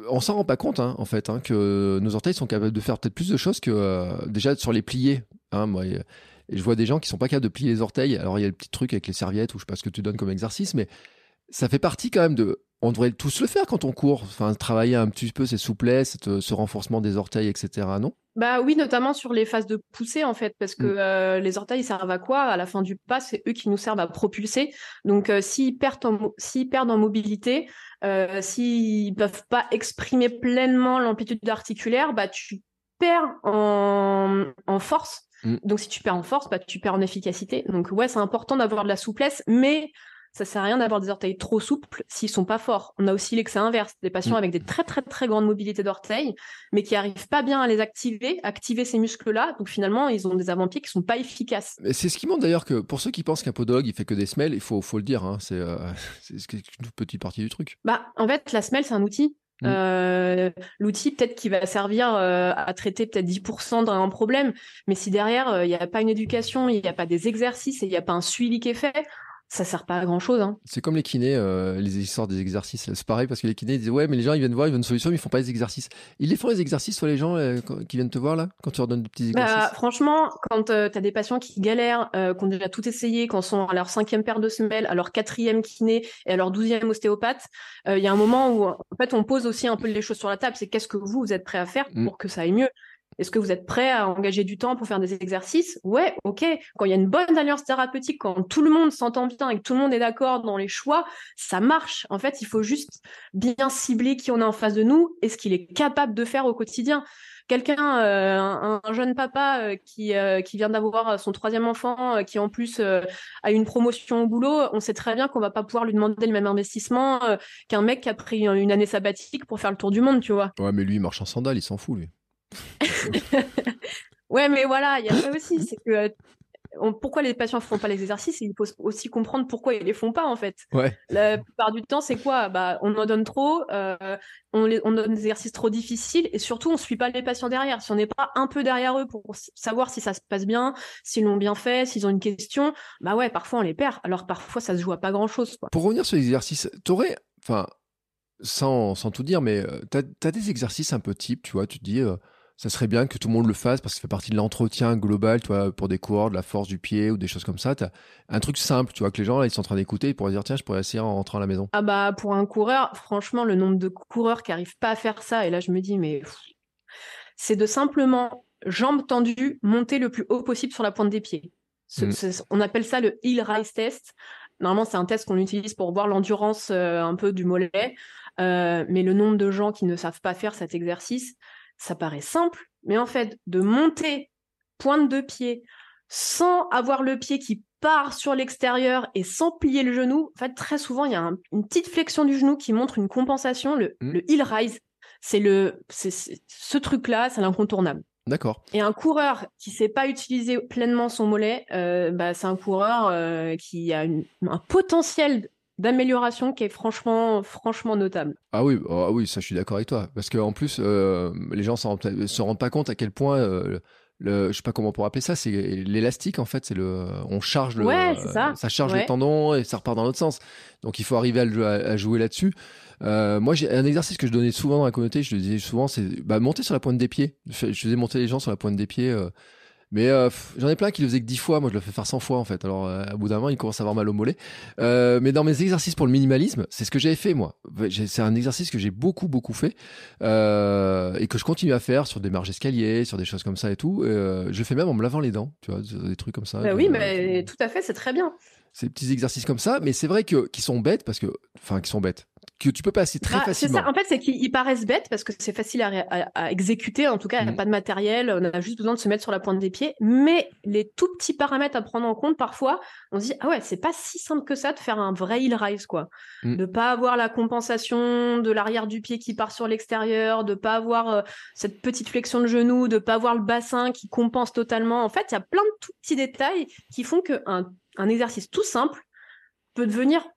S1: on s'en rend pas compte, hein, en fait, hein, que nos orteils sont capables de faire peut-être plus de choses que euh, déjà sur les pliés. Hein, moi, et je vois des gens qui sont pas capables de plier les orteils. Alors, il y a le petit truc avec les serviettes, ou je sais pas ce que tu donnes comme exercice, mais ça fait partie quand même de. On devrait tous le faire quand on court. Enfin, travailler un petit peu ces souplesses, cette- ce renforcement des orteils, etc. Non?
S3: Bah oui, notamment sur les phases de poussée en fait, parce que
S1: Mm.
S3: euh, les orteils servent à quoi? À la fin du pas, c'est eux qui nous servent à propulser. Donc euh, s'ils perdent en mo- s'ils perdent en mobilité, euh, s'ils peuvent pas exprimer pleinement l'amplitude articulaire, bah tu perds en, en force.
S1: Mm.
S3: Donc si tu perds en force, bah tu perds en efficacité. Donc ouais, c'est important d'avoir de la souplesse, mais ça sert à rien d'avoir des orteils trop souples s'ils sont pas forts. On a aussi l'excès inverse, des patients
S1: Mm.
S3: avec des très très très grandes mobilités d'orteils, mais qui arrivent pas bien à les activer, activer ces muscles-là. Donc finalement, ils ont des avant-pieds qui sont pas efficaces.
S1: C'est ce qui montre d'ailleurs que pour ceux qui pensent qu'un podologue il fait que des semelles, il faut, faut le dire, hein, c'est euh, une petite partie du truc.
S3: Bah, en fait, la semelle, c'est un outil.
S1: Mm.
S3: Euh, L'outil, peut-être qui va servir euh, à traiter peut-être 10% d'un problème, mais si derrière, euh, il n'y a pas une éducation, il n'y a pas des exercices et il n'y a pas un suivi qui est fait, ça sert pas à grand-chose. Hein.
S1: C'est comme les kinés, euh, les histoires des exercices. C'est pareil parce que les kinés disent ouais, mais les gens ils viennent voir, ils veulent une solution, mais ils font pas les exercices. Ils les font les exercices, toi les gens euh, quand- qui viennent te voir là, quand tu leur donnes des petits
S3: Bah,
S1: exercices?
S3: franchement, quand tu as des patients qui galèrent, euh, qui ont déjà tout essayé, en sont à leur cinquième paire de semelles, à leur quatrième kiné et à leur douzième ostéopathe, euh, il y a un moment où en fait on pose aussi un peu les choses sur la table. C'est qu'est-ce que vous vous êtes prêt à faire
S1: Mm.
S3: pour que ça aille mieux? Est-ce que vous êtes prêt à engager du temps pour faire des exercices? Ouais, ok. Quand il y a une bonne alliance thérapeutique, quand tout le monde s'entend bien et que tout le monde est d'accord dans les choix, ça marche. En fait, il faut juste bien cibler qui on a en face de nous et ce qu'il est capable de faire au quotidien quelqu'un, euh, un, jeune papa euh, qui, euh, qui vient d'avoir son troisième enfant, qui en plus a une promotion au boulot, on sait très bien qu'on va pas pouvoir lui demander le même investissement qu'un mec qui a pris une année sabbatique pour faire le tour du monde, tu vois.
S1: Ouais, mais lui, il marche en sandales, il s'en fout, lui.
S3: ouais, mais voilà, il y a ça aussi, c'est que pourquoi les patients ne font pas les exercices il faut aussi comprendre pourquoi ils les font pas en fait. La plupart du temps, c'est quoi? Bah, On en donne trop, euh, on, on, donne des exercices trop difficiles et surtout on ne suit pas les patients derrière. Si on n'est pas un peu derrière eux pour savoir si ça se passe bien, s'ils l'ont bien fait, s'ils ont une question, bah ouais, parfois on les perd. Alors parfois ça se joue à pas grand chose.
S1: Pour revenir sur les exercices, aurais, enfin, sans, sans tout dire, mais euh, tu as, des exercices un peu type, tu vois, tu te dis. Euh, ça serait bien que tout le monde le fasse parce que ça fait partie de l'entretien global, tu vois, pour des coureurs, de la force du pied ou des choses comme ça. As un truc simple, tu vois, que les gens là, ils sont en train d'écouter, ils pourraient dire tiens, je pourrais essayer en rentrant à la maison.
S3: Ah bah pour un coureur, franchement, le nombre de coureurs qui arrivent pas à faire ça, et là je me dis mais c'est de simplement jambes tendues, monter le plus haut possible sur la pointe des pieds. Mm. on appelle ça le heel rise test. Normalement, c'est un test qu'on utilise pour voir l'endurance euh, un peu du mollet. Euh, mais le nombre de gens qui ne savent pas faire cet exercice, ça paraît simple, mais en fait, de monter pointe de pied sans avoir le pied qui part sur l'extérieur et sans plier le genou, en fait, très souvent, il y a une petite flexion du genou qui montre une compensation, le, mmh. heel rise. C'est le, c'est, ce truc-là, c'est l'incontournable.
S1: D'accord.
S3: Et un coureur qui sait pas utiliser pleinement son mollet, euh, bah, c'est un coureur euh, qui a un potentiel d'amélioration qui est franchement, franchement notable.
S1: Ah oui, ah oui, ça je suis d'accord avec toi. Parce qu'en plus, euh, les gens ne se rendent pas compte à quel point, euh, le, je sais pas comment on pourrait appeler ça, c'est l'élastique en fait, c'est le, on charge le,
S3: ouais, ça.
S1: ça. charge les tendons et ça repart dans l'autre sens. Donc il faut arriver à, jouer là-dessus. Euh, moi, j'ai un exercice que je donnais souvent dans la communauté, je le disais souvent, c'est bah, monter sur la pointe des pieds. Je, faisais monter les gens sur la pointe des pieds. Mais euh, j'en ai plein qui le faisaient que 10 fois, moi je le fais faire 100 fois en fait. Alors euh, à bout d'un moment, il commence à avoir mal au mollet. Euh, mais dans mes exercices pour le minimalisme, c'est ce que j'avais fait moi. C'est un exercice que j'ai beaucoup beaucoup fait et que je continue à faire sur des marges escaliers, sur des choses comme ça et tout. je le fais même en me lavant les dents, tu vois, des trucs comme ça.
S3: Bah oui, mais tout à fait, c'est très bien.
S1: Ces petits exercices comme ça, mais c'est vrai que qui sont bêtes parce que, enfin, qui sont bêtes que tu peux passer très bah, facilement.
S3: Ça. En fait, c'est qu'ils paraissent bêtes parce que c'est facile à, exécuter. En tout cas, il n'y a mm. pas de matériel. On a juste besoin de se mettre sur la pointe des pieds. Mais les tout petits paramètres à prendre en compte, parfois, on se dit ah ouais, c'est pas si simple que ça de faire un vrai heel rise quoi. De mm. De pas avoir la compensation de l'arrière du pied qui part sur l'extérieur, de pas avoir euh, cette petite flexion de genou, de pas avoir le bassin qui compense totalement. En fait, il y a plein de tout petits détails qui font qu'un un exercice tout simple peut devenir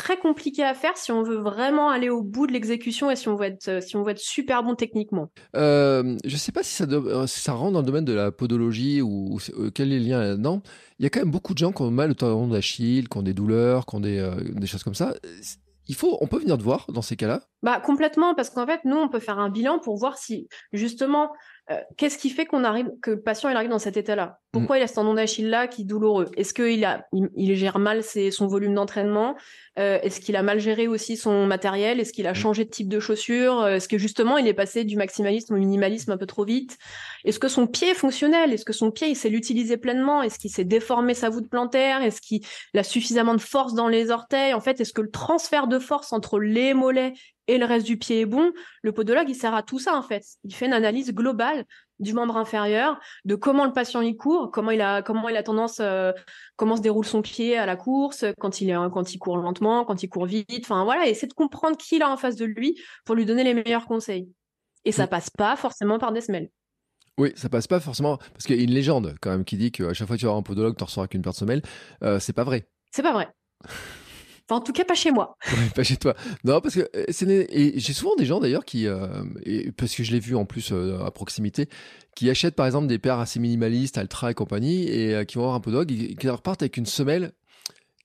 S3: très compliqué à faire si on veut vraiment aller au bout de l'exécution et si on veut être, euh, si on veut être super bon techniquement.
S1: Euh, je ne sais pas si ça, euh, ça rentre dans le domaine de la podologie ou, quel est le lien là-dedans. Il y a quand même beaucoup de gens qui ont mal au tendon d'Achille, qui ont des douleurs, qui ont des, des choses comme ça. Il faut, on peut venir te voir dans ces cas-là?
S3: Bah complètement, parce qu'en fait, nous, on peut faire un bilan pour voir si justement euh, qu'est-ce qui fait qu'on arrive, que le patient il arrive dans cet état-là? Pourquoi il a ce tendon d'Achille là qui est douloureux? Est-ce qu'il a, il, gère mal son volume d'entraînement? Euh, Est-ce qu'il a mal géré aussi son matériel? Est-ce qu'il a mm. changé de type de chaussure euh, Est-ce que justement il est passé du maximalisme au minimalisme un peu trop vite? Est-ce que son pied est fonctionnel? Est-ce que son pied il sait l'utiliser pleinement? Est-ce qu'il s'est déformé sa voûte plantaire? Est-ce qu'il a suffisamment de force dans les orteils? En fait, est-ce que le transfert de force entre les mollets et le reste du pied est bon, le podologue, il sert à tout ça, en fait. Il fait une analyse globale du membre inférieur, de comment le patient y court, comment il a, comment il a tendance, euh, comment se déroule son pied à la course, quand il est, quand il court lentement, quand il court vite. Enfin, voilà, et c'est de comprendre qui il a en face de lui pour lui donner les meilleurs conseils. Et ça passe pas forcément par des semelles.
S1: Oui, ça passe pas forcément parce qu'il y a une légende quand même qui dit qu'à chaque fois que tu vas un podologue, tu ressors avec une paire de semelles. Euh, c'est pas vrai.
S3: C'est pas vrai. en tout cas, pas chez moi.
S1: pas chez toi. Non, parce que euh, et j'ai souvent des gens d'ailleurs qui, euh, parce que je l'ai vu en plus euh, à proximité, qui achètent par exemple des paires assez minimalistes, Altra et compagnie, et qui vont avoir un peu dog, et qui repartent avec une semelle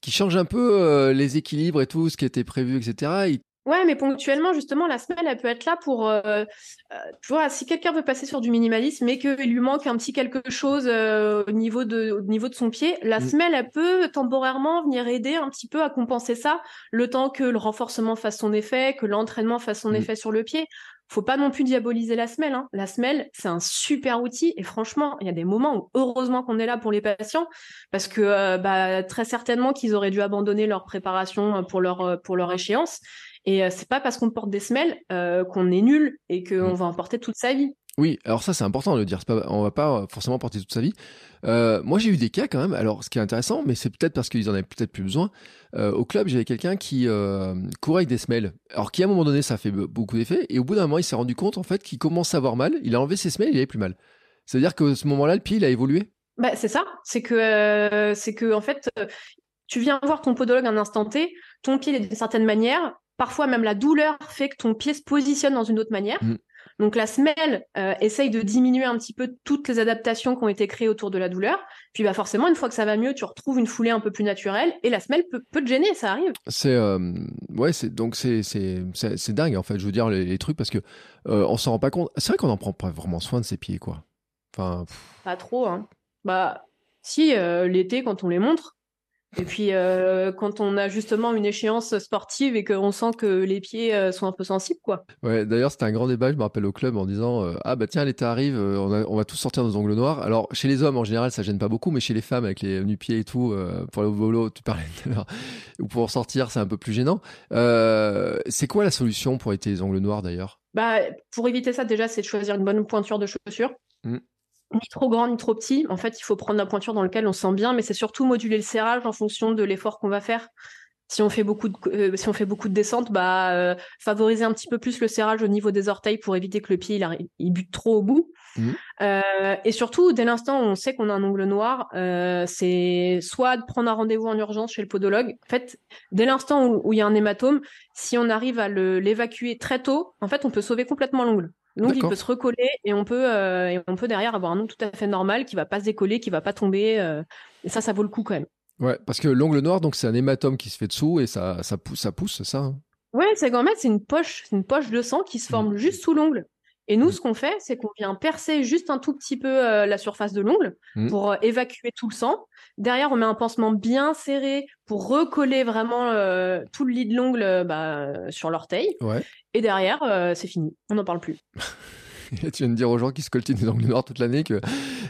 S1: qui change un peu les équilibres et tout ce qui était prévu, etc.
S3: Ouais, mais ponctuellement, justement, la semelle, elle peut être là pour, euh, euh, tu vois, si quelqu'un veut passer sur du minimalisme et qu'il lui manque un petit quelque chose euh, au, niveau de, au niveau de son pied, la mm. semelle, elle peut temporairement venir aider un petit peu à compenser ça, le temps que le renforcement fasse son effet, que l'entraînement fasse son mm. effet sur le pied. faut pas non plus diaboliser la semelle. Hein. La semelle, c'est un super outil et franchement, il y a des moments où heureusement qu'on est là pour les patients parce que euh, bah, très certainement qu'ils auraient dû abandonner leur préparation pour leur pour leur échéance. Et c'est pas parce qu'on porte des semelles qu'on est nul et qu'on mmh. va en porter toute sa vie.
S1: Oui, alors ça c'est important de le dire. Pas, on va pas forcément porter toute sa vie. Euh, moi j'ai eu des cas quand même. Alors ce qui est intéressant, mais c'est peut-être parce qu'ils en avaient peut-être plus besoin. Euh, au club, j'avais quelqu'un qui euh, courait avec des semelles. Alors qui à un moment donné ça fait beaucoup d'effet et au bout d'un moment il s'est rendu compte en fait qu'il commence à avoir mal. Il a enlevé ses semelles, il avait plus mal. C'est-à-dire que ce moment-là le pied il a évolué.
S3: Bah, c'est ça. C'est que c'est que en fait tu viens voir ton podologue un instant T, ton pied est d'une certaine manière. Parfois même la douleur fait que ton pied se positionne dans une autre manière. Mmh. Donc la semelle euh, essaye de diminuer un petit peu toutes les adaptations qui ont été créées autour de la douleur. Puis bah forcément, une fois que ça va mieux, tu retrouves une foulée un peu plus naturelle et la semelle peut, te gêner, ça arrive.
S1: C'est euh, ouais, c'est donc c'est c'est dingue en fait. Je veux dire les, trucs parce que euh, on s'en rend pas compte. C'est vrai qu'on en prend pas vraiment soin de ses pieds quoi. Enfin.
S3: Pas trop hein. Bah si l'été quand on les montre, et puis, euh, quand on a justement une échéance sportive et qu'on sent que les pieds euh, sont un peu sensibles, quoi.
S1: Ouais, d'ailleurs, c'était un grand débat, je me rappelle au club, en disant euh, Ah, bah tiens, l'été arrive, on, va tous sortir nos ongles noirs. Alors, chez les hommes, en général, ça gêne pas beaucoup, mais chez les femmes, avec les nu-pieds et tout, pour le volo, tu parlais ou pour sortir, c'est un peu plus gênant. c'est quoi la solution pour éviter les ongles noirs, d'ailleurs?
S3: Bah, Pour éviter ça, déjà, c'est de choisir une bonne pointure de chaussure. Mmh ni trop grand ni trop petit. En fait, il faut prendre la pointure dans laquelle on sent bien, mais c'est surtout moduler le serrage en fonction de l'effort qu'on va faire. Si on fait beaucoup de, euh, si on fait beaucoup de descente, bah, euh, favoriser un petit peu plus le serrage au niveau des orteils pour éviter que le pied il, il bute trop au bout. Mmh. Euh, et surtout, dès l'instant où on sait qu'on a un ongle noir, c'est soit de prendre un rendez-vous en urgence chez le podologue. En fait, dès l'instant où, où il y a un hématome, si on arrive à l'évacuer très tôt, en fait, on peut sauver complètement l'ongle. L'ongle, il peut se recoller et on peut, euh, et on peut derrière avoir un ongle tout à fait normal qui va pas se décoller, qui va pas tomber. Euh, et ça, ça vaut le coup quand même.
S1: Ouais, parce que l'ongle noir, donc c'est un hématome qui se fait dessous et ça, ça pousse, ça pousse, ça. Hein?
S3: Ouais, c'est c'est une poche, c'est une poche de sang qui se forme mmh. juste sous l'ongle. Et nous, mmh. ce qu'on fait, c'est qu'on vient percer juste un tout petit peu euh, la surface de l'ongle mmh. pour évacuer tout le sang. Derrière, on met un pansement bien serré pour recoller vraiment tout le lit de l'ongle bah, sur l'orteil. Ouais. Et derrière, euh, c'est fini. On n'en parle plus.
S1: tu viens de dire aux gens qui se coltinent des ongles noirs toute l'année qu'il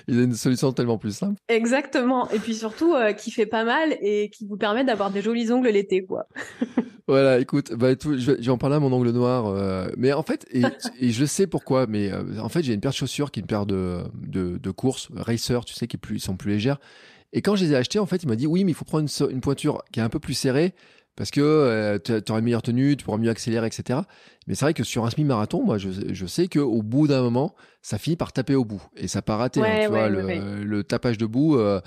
S1: y a une solution tellement plus simple.
S3: Exactement. Et puis surtout, euh, qui fait pas mal et qui vous permet d'avoir des jolis ongles l'été, quoi.
S1: voilà, écoute, bah, je, vais, en parler à mon ongle noir. Euh, mais en fait, et, je sais pourquoi, mais en fait, j'ai une paire de chaussures qui est une paire de, de, course, racer, tu sais, qui plus, sont plus légères. Et quand je les ai achetées, en fait, il m'a dit oui, mais il faut prendre une, une pointure qui est un peu plus serrée parce que euh, tu auras une meilleure tenue, tu pourras mieux accélérer, etc. Mais c'est vrai que sur un semi-marathon, moi, je, je sais qu'au bout d'un moment, ça finit par taper au bout. Et ça part rater. hein, tu vois, le, le, tapage debout, euh,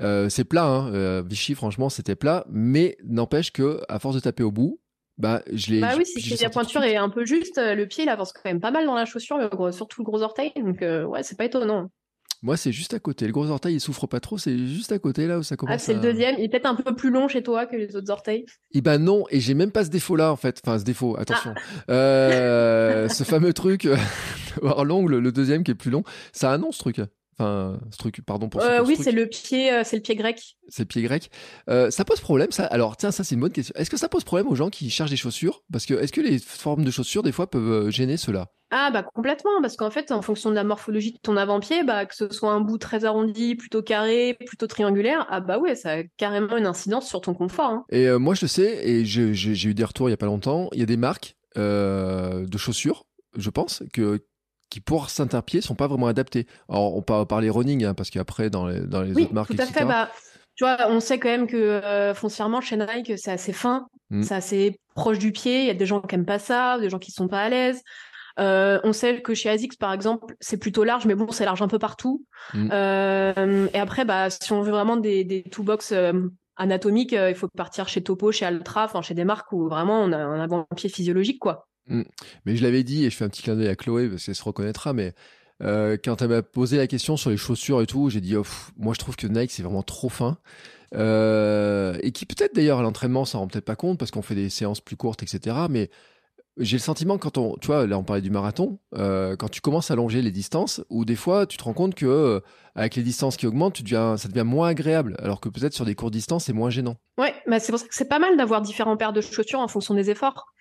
S1: euh, c'est plat. Hein. Vichy, franchement, c'était plat. Mais n'empêche que à force de taper au bout, bah, je l'ai.
S3: Bah oui, si la pointure est un peu juste, le pied, il avance quand même pas mal dans la chaussure, surtout le gros orteil. Donc, ouais, c'est pas étonnant.
S1: Moi, c'est juste à côté. Le gros orteil, il souffre pas trop. C'est juste à côté, là où ça commence.
S3: Ah, c'est le deuxième. Il est peut-être un peu plus long chez toi que les autres orteils.
S1: Eh ben non. Et j'ai même pas ce défaut-là, en fait. Enfin, ce défaut. Attention. Ah. Euh, ce fameux truc, avoir l'ongle, le deuxième qui est plus long. Ça annonce ce truc. Enfin, ce truc, pardon pour
S3: euh, Oui, c'est le pied, euh, c'est le pied grec.
S1: C'est le pied grec. Euh, ça pose problème, ça? Alors, tiens, ça c'est une bonne question. Est-ce que ça pose problème aux gens qui cherchent des chaussures? Parce que est-ce que les formes de chaussures des fois peuvent gêner cela
S3: Ah bah complètement, parce qu'en fait, en fonction de la morphologie de ton avant-pied, bah que ce soit un bout très arrondi, plutôt carré, plutôt triangulaire, ah bah ouais, ça a carrément une incidence sur ton confort. Hein.
S1: Et moi, je le sais, et j'ai eu des retours il y a pas longtemps. Il y a des marques de chaussures, je pense, que qui pour Saint-Pied sont pas vraiment adaptés. Alors on peut parler running hein, parce qu'après dans les, dans les autres marques,
S3: tout à fait. Bah, tu vois, on sait quand même que euh, foncièrement chez Nike c'est assez fin, mm. c'est assez proche du pied. Il y a des gens qui aiment pas ça, des gens qui sont pas à l'aise. Euh, on sait que chez Asics, par exemple, c'est plutôt large, mais bon, c'est large un peu partout. Mm. Euh, et après, bah, si on veut vraiment des, des two-box anatomiques, il faut partir chez Topo, chez Altra, enfin chez des marques où vraiment on a un avant-pied physiologique, quoi.
S1: Mm. Mais je l'avais dit, et je fais un petit clin d'œil à Chloé, parce qu'elle se reconnaîtra, mais euh, quand elle m'a posé la question sur les chaussures et tout, j'ai dit, oh, moi je trouve que Nike c'est vraiment trop fin. Euh, et qui peut-être d'ailleurs à l'entraînement s'en rend peut-être pas compte parce qu'on fait des séances plus courtes, etc. Mais j'ai le sentiment quand on, tu vois, là on parlait du marathon, euh, quand tu commences à allonger les distances, ou des fois tu te rends compte que avec les distances qui augmentent, tu deviens, ça devient moins agréable, alors que peut-être sur des courtes distances c'est moins gênant.
S3: Ouais, bah c'est pour ça que c'est pas mal d'avoir différents paires de chaussures en fonction des efforts.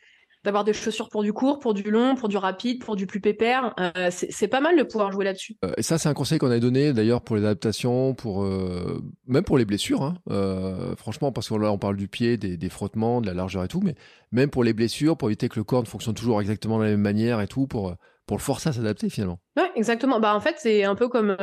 S3: D'avoir des chaussures pour du court, pour du long, pour du rapide, pour du plus pépère. Euh, c'est pas mal de pouvoir jouer là-dessus.
S1: Euh, et ça, c'est un conseil qu'on a donné d'ailleurs pour les adaptations, pour même pour les blessures. Hein. franchement, parce que là, on parle du pied, des, des, frottements, de la largeur et tout, mais même pour les blessures, pour éviter que le corps ne fonctionne toujours exactement de la même manière et tout, pour pour le forcer à s'adapter finalement.
S3: Ouais, exactement. Bah en fait, c'est un peu comme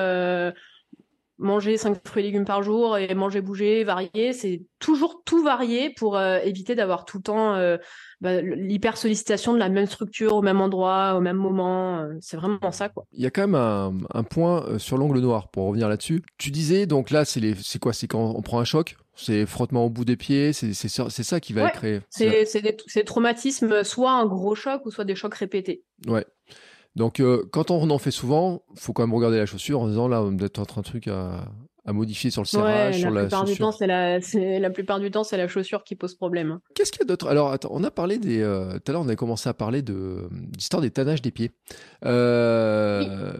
S3: manger 5 fruits et légumes par jour et manger, bouger, varier, c'est toujours tout varier pour euh, éviter d'avoir tout le temps euh, bah, l'hyper sollicitation de la même structure au même endroit, au même moment. Euh, c'est vraiment ça, quoi.
S1: Il y a quand même un, point sur l'angle noir pour revenir là-dessus. Tu disais donc là, c'est les, c'est quoi? C'est quand on prend un choc, c'est frottement au bout des pieds, c'est ça qui va être créé.
S3: C'est des, traumatismes, soit un gros choc ou soit des chocs répétés.
S1: Ouais. Donc, euh, quand on en fait souvent, faut quand même regarder la chaussure en disant là, on doit être un truc à, à modifier sur le serrage,
S3: ouais,
S1: sur
S3: la plupart
S1: Du
S3: temps, c'est la, la plupart du temps, c'est la chaussure qui pose problème. Hein.
S1: Qu'est-ce qu'il y a d'autre? Alors, attends, on a parlé des. Euh, tout à l'heure, on a commencé à parler de l'histoire des tanages des pieds. Euh,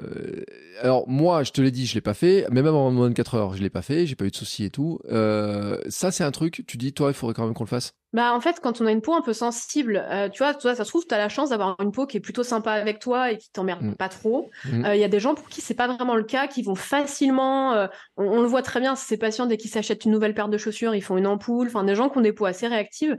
S1: alors, moi, je te l'ai dit, je l'ai pas fait. Mais même en moins de 4 heures, je l'ai pas fait. J'ai pas eu de soucis et tout. ça, c'est un truc. Tu dis, toi, il faudrait quand même qu'on le fasse.
S3: Bah en fait, quand on a une peau un peu sensible, euh, tu vois, toi, ça se trouve, tu as la chance d'avoir une peau qui est plutôt sympa avec toi et qui t'emmerde mm. pas trop. Il mm. euh, y a des gens pour qui c'est pas vraiment le cas, qui vont facilement, euh, on, le voit très bien, ces patients dès qu'ils s'achètent une nouvelle paire de chaussures, ils font une ampoule, enfin des gens qui ont des peaux assez réactives.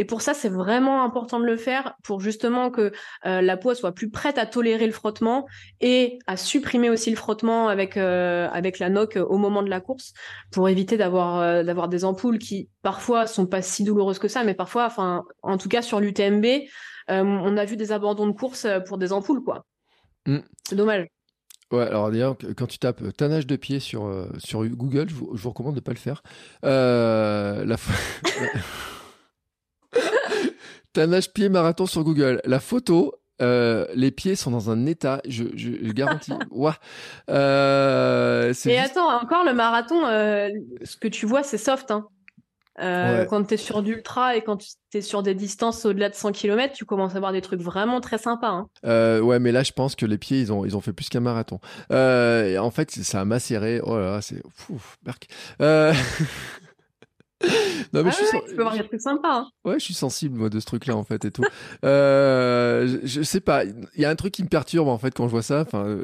S3: Et pour ça, c'est vraiment important de le faire pour justement que euh, la peau soit plus prête à tolérer le frottement et à supprimer aussi le frottement avec euh, avec la noque au moment de la course pour éviter d'avoir euh, d'avoir des ampoules qui parfois sont pas si douloureuses que ça, mais parfois, enfin, en tout cas sur l'UTMB, on a vu des abandons de course pour des ampoules, quoi. Mm. C'est dommage.
S1: Ouais, alors d'ailleurs, quand tu tapes tannage de pied sur, sur Google, je vous, recommande de ne pas le faire. la Tannage pied marathon sur Google. La photo, euh, les pieds sont dans un état, je, je, je garantis. Ouah.
S3: Euh, attends, encore le marathon, euh, ce que tu vois, c'est soft. Hein. Quand tu es sur d'ultra et quand tu es sur des distances au-delà de 100 km, tu commences à voir des trucs vraiment très sympas. Hein.
S1: Ouais, mais là, je pense que les pieds, ils ont, ils ont fait plus qu'un marathon. En fait, ça a macéré. Oh là là, c'est. Euh...
S3: non mais ah je suis tu peux voir des trucs sympas. Hein.
S1: Ouais, je suis sensible moi de ce truc-là en fait et tout. euh, je, sais pas, il y a un truc qui me perturbe en fait quand je vois ça. Enfin,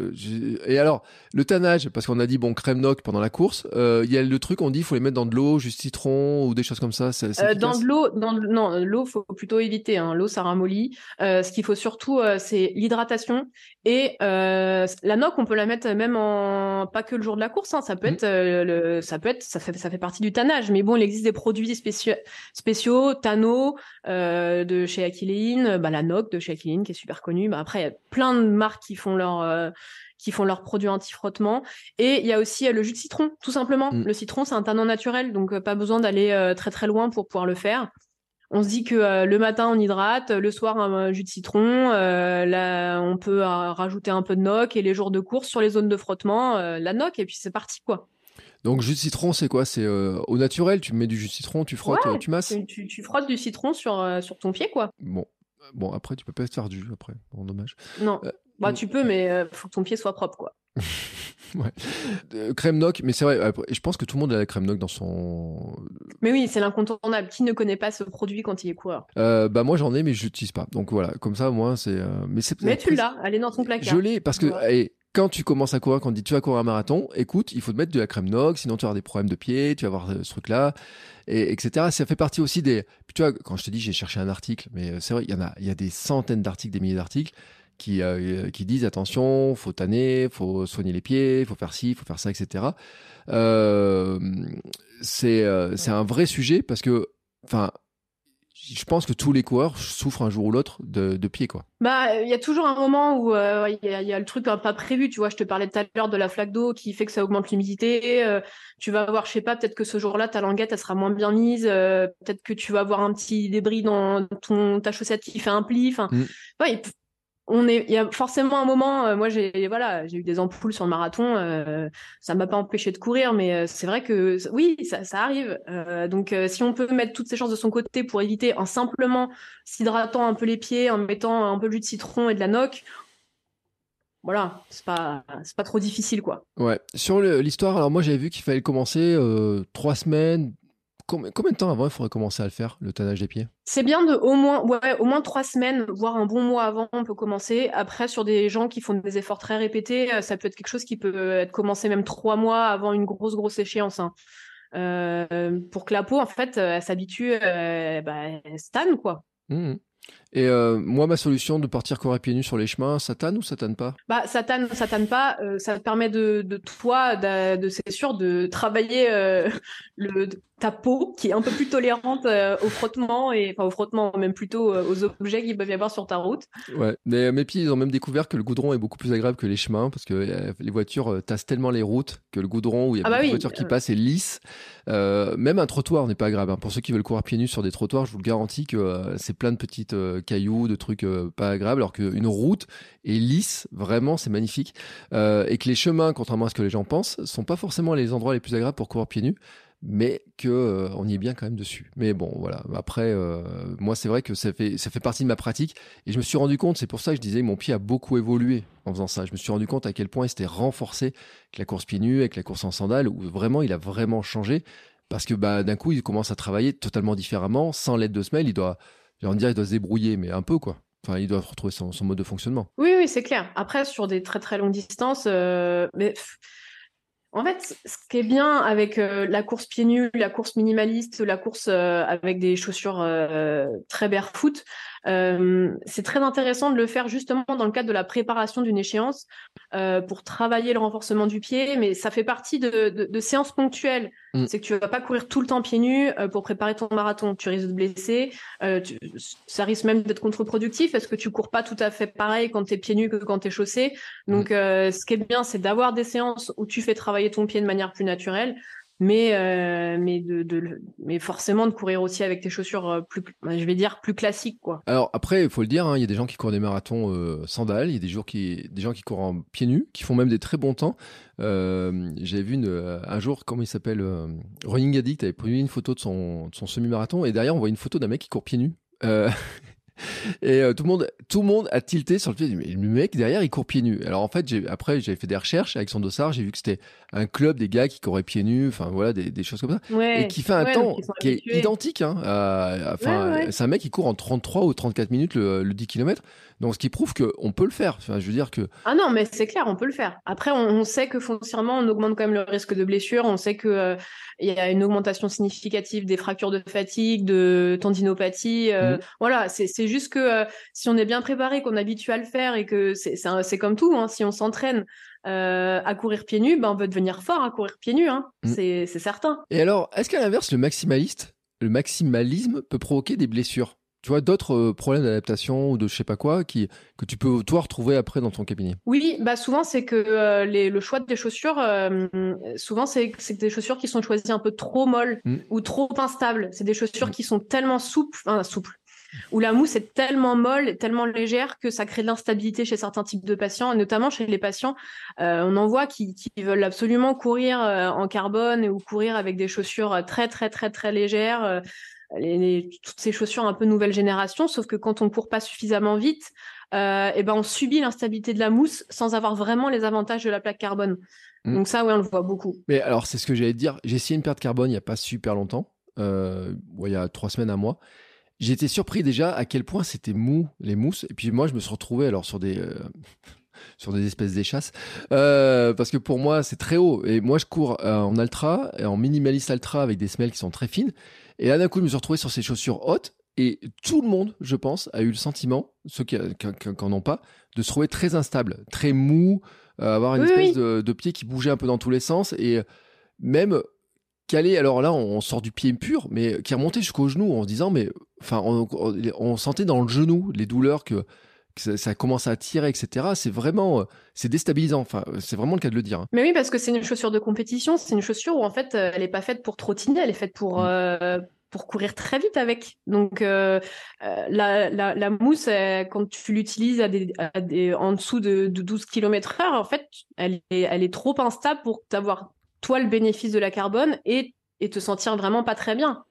S1: et alors le tannage, parce qu'on a dit bon crème noc pendant la course. Euh, il y a le truc on dit il faut les mettre dans de l'eau, juste citron ou des choses comme ça.
S3: Euh, dans de l'eau, dans non l'eau faut plutôt éviter. Hein. L'eau ça ramollit. Euh, ce qu'il faut surtout c'est l'hydratation et la noc on peut la mettre même en pas que le jour de la course. Hein. Ça peut mmh. être le, ça peut être ça fait ça fait partie du tannage. Mais bon il existe des produits spéciaux, spéciaux Tano euh, de chez Aquiline, bah, la NOC de chez Aquiline qui est super connue. Bah, après, il y a plein de marques qui font leur euh, qui font leurs produits anti-frottement. Et il y a aussi euh, le jus de citron, tout simplement. Mm. Le citron, c'est un tannin naturel, donc pas besoin d'aller très très loin pour pouvoir le faire. On se dit que le matin on hydrate, le soir un jus de citron, là on peut rajouter un peu de noc et les jours de course sur les zones de frottement, la noc et puis c'est parti quoi.
S1: Donc jus de citron, c'est quoi? C'est euh, au naturel, tu mets du jus de citron, tu frottes, euh, tu masses?
S3: tu, tu, frottes du citron sur, euh, sur ton pied, quoi.
S1: Bon. Bon, après, tu peux pas faire du après. Bon, dommage.
S3: Non. bah, tu peux, mais faut que ton pied soit propre, quoi.
S1: ouais. crème noc, mais c'est vrai, je pense que tout le monde a la crème noc dans son.
S3: Mais oui, c'est l'incontournable. Qui ne connaît pas ce produit quand il est coureur?
S1: Bah moi j'en ai, mais je l'utilise pas. Donc voilà, comme ça, moi c'est.
S3: Mais, mais tu l'as, elle est dans ton placard.
S1: Je l'ai parce que quand tu commences à courir, quand on dit tu vas courir un marathon, écoute, il faut te mettre de la crème Nog, sinon tu vas avoir des problèmes de pied, tu vas avoir euh, ce truc-là, et, etc. Ça fait partie aussi des. Puis tu vois, quand je te dis j'ai cherché un article, mais euh, c'est vrai, il y en a, il y a des centaines d'articles, des milliers d'articles qui euh, qui disent attention, faut tanner, faut soigner les pieds, faut faire ci, faut faire ça, etc. Euh, c'est c'est un vrai sujet parce que, enfin, je pense que tous les coureurs souffrent un jour ou l'autre de, de pied, quoi.
S3: Bah, il y a toujours un moment où euh, il y, a le truc pas prévu. Tu vois, je te parlais tout à l'heure de la flaque d'eau qui fait que ça augmente l'humidité. Euh, tu vas avoir, je sais pas, peut-être que ce jour-là, ta languette, elle sera moins bien mise. Euh, peut-être que tu vas avoir un petit débris dans ton ta chaussette qui fait un pli. Enfin, mm on est, il y a forcément un moment. Euh, moi, j'ai voilà, j'ai eu des ampoules sur le marathon. Euh, ça m'a pas empêché de courir, mais euh, c'est vrai que oui, ça, arrive. donc, si on peut mettre toutes ces chances de son côté pour éviter en simplement s'hydratant un peu les pieds, en mettant un peu de jus de citron et de la noc, voilà, c'est pas c'est pas trop difficile quoi.
S1: Ouais. Sur l'histoire, alors moi j'avais vu qu'il fallait commencer trois semaines, combien, combien de temps avant il faudrait commencer à le faire, le tannage des pieds?
S3: C'est bien de au moins, ouais, au moins trois semaines, voire un bon mois avant, on peut commencer. Après, sur des gens qui font des efforts très répétés, euh, ça peut être quelque chose qui peut être commencé même trois mois avant une grosse, grosse échéance. hein. Euh, pour que la peau, en fait, euh, elle s'habitue, euh, bah, elle se tanne, quoi.
S1: Mhm. Et euh, moi, ma solution de partir courir pieds nus sur les chemins, ça tanne ou ça tanne pas?
S3: Bah, ça tanne, ça tanne pas. euh, ça te permet de, de toi, de, de- c'est sûr, de travailler euh, le, ta peau qui est un peu plus tolérante au frottement et enfin au frottement, même plutôt aux objets qu'il peuvent y avoir sur ta route.
S1: Ouais, mais mes pieds, ils ont même découvert que le goudron est beaucoup plus agréable que les chemins parce que les voitures tassent tellement les routes que le goudron où il y a
S3: Ah bah
S1: beaucoup de
S3: oui,
S1: voitures qui passent est lisse. Même un trottoir n'est pas agréable. hein. Pour ceux qui veulent courir pieds nus sur des trottoirs, je vous le garantis que c'est plein de petites cailloux, de trucs euh, pas agréables, alors qu'une route est lisse, vraiment, c'est magnifique. Euh, et que les chemins, contrairement à ce que les gens pensent, sont pas forcément les endroits les plus agréables pour courir pieds nus mais que euh, on y est bien quand même dessus. Mais bon, voilà. Après, euh, moi, c'est vrai que ça fait ça fait partie de ma pratique et je me suis rendu compte. C'est pour ça que je disais que mon pied a beaucoup évolué en faisant ça. Je me suis rendu compte à quel point il renforcé avec la course pieds nus, avec la course en sandales, où vraiment il a vraiment changé parce que bah d'un coup il commence à travailler totalement différemment, sans l'aide de semelle. Il doit, j'ai envie de doit se débrouiller, mais un peu quoi. Enfin, il doit retrouver son, mode de fonctionnement.
S3: Oui, oui, c'est clair. Après, sur des très très longues distances, euh, mais en fait, ce qui est bien avec euh, la course pieds nus, la course minimaliste, la course euh, avec des chaussures très barefoot, euh, c'est très intéressant de le faire justement dans le cadre de la préparation d'une échéance euh, pour travailler le renforcement du pied, mais ça fait partie de, de- de séances ponctuelles.
S1: Mm.
S3: C'est que tu vas pas courir tout le temps pieds nus euh, pour préparer ton marathon. Tu risques de te blesser. Tu- ça risque même d'être contre-productif parce que tu cours pas tout à fait pareil quand t'es pieds nus que quand t'es chaussé? Donc, euh, ce qui est bien, c'est d'avoir des séances où tu fais travailler ton pied de manière plus naturelle, mais euh, mais de, mais forcément de courir aussi avec tes chaussures euh, plus, plus classiques quoi.
S1: Alors après, il faut le dire, hein, il y a des gens qui courent des marathons euh, sandales, il y a des, jours qui, des gens qui courent en pieds nus, qui font même des très bons temps. Euh, J'avais vu un jour, comment il s'appelle, Running Addict avait pris une photo de son, de son semi-marathon et derrière on voit une photo d'un mec qui court pieds nus. Et euh, tout le monde, tout le monde a tilté sur le fait, mais le mec derrière il court pieds nus. Alors en fait, après j'avais fait des recherches avec son dossard, j'ai vu que c'était un club des gars qui couraient pieds nus, enfin voilà des, des choses comme ça
S3: Ouais.
S1: et qui fait un
S3: Ouais,
S1: temps qui est identique. Hein, à-
S3: ouais.
S1: c'est un mec qui court en 33 ou 34 minutes le, le 10 km. Donc, ce qui prouve qu'on peut le faire. Enfin, je veux dire que
S3: Ah non, mais c'est clair, on peut le faire. Après, on, on sait que foncièrement, on augmente quand même le risque de blessure. On sait que euh, il y a une augmentation significative des fractures de fatigue, de tendinopathie. euh,
S1: Mhm.
S3: Voilà, c'est juste que euh, si on est bien préparé, qu'on est habitué à le faire et que c'est comme tout. Hein, si on s'entraîne euh, à courir pieds nus, ben on veut devenir fort à courir pieds nus. Hein,
S1: Mhm.
S3: C'est c'est certain.
S1: Et alors, est-ce qu'à l'inverse, le maximaliste, le maximalisme peut provoquer des blessures? Tu vois, d'autres euh, problèmes d'adaptation ou de je sais pas quoi qui, que tu peux, toi, retrouver après dans ton cabinet?
S3: Oui, bah souvent c'est que euh, les, le choix des chaussures, euh, souvent c'est c'est des chaussures qui sont choisies un peu trop molles
S1: Mm.
S3: ou trop instables. C'est des chaussures
S1: Mm.
S3: qui sont tellement souples, enfin souples, où la mousse est tellement molle, tellement légère que ça crée de l'instabilité chez certains types de patients, et notamment chez les patients, euh, on en voit qui, qui veulent absolument courir euh, en carbone ou courir avec des chaussures très très très très légères. Les, les- toutes ces chaussures un peu nouvelle génération, sauf que quand on court pas suffisamment vite, euh, et ben on subit l'instabilité de la mousse sans avoir vraiment les avantages de la plaque carbone.
S1: Mm.
S3: Donc ça, ouais, on le voit beaucoup.
S1: Mais alors, c'est ce que j'allais te dire. J'ai essayé une perte carbone il n'y a pas super longtemps, euh, il y a trois semaines, un mois. Été surpris déjà à quel point c'était mou, les mousses. Et puis moi, je me suis retrouvé alors sur des, euh, sur des espèces d'échasses. Euh, parce que pour moi, c'est très haut. Et moi, je cours euh, en ultra, et en minimaliste ultra avec des semelles qui sont très fines. Et là, d'un coup, je me suis retrouvé sur ces chaussures hautes. Et tout le monde, je pense, a eu le sentiment, ceux qui n'en ont pas, de se trouver très instable, très mou, euh, avoir une
S3: Oui,
S1: espèce
S3: oui.
S1: De, de pied qui bougeait un peu dans tous les sens. Et même calé, alors là, on sort du pied pur, mais qui remontait jusqu'au genou en se disant, mais enfin, on, on- on sentait dans le genou les douleurs que ça, ça commence à tirer, etc. C'est vraiment, euh, c'est déstabilisant. Enfin, c'est vraiment le cas de le dire. hein.
S3: Mais oui, parce que c'est une chaussure de compétition, c'est une chaussure où en fait, euh, elle est pas faite pour trottiner, elle est faite pour
S1: Mm.
S3: euh, pour courir très vite avec. Donc euh, euh, la, la, la mousse, euh, quand tu l'utilises à des, à des en dessous de, de 12 km heure, en fait, elle est elle est trop instable pour t'avoir toi le bénéfice de la carbone et et te sentir vraiment pas très bien.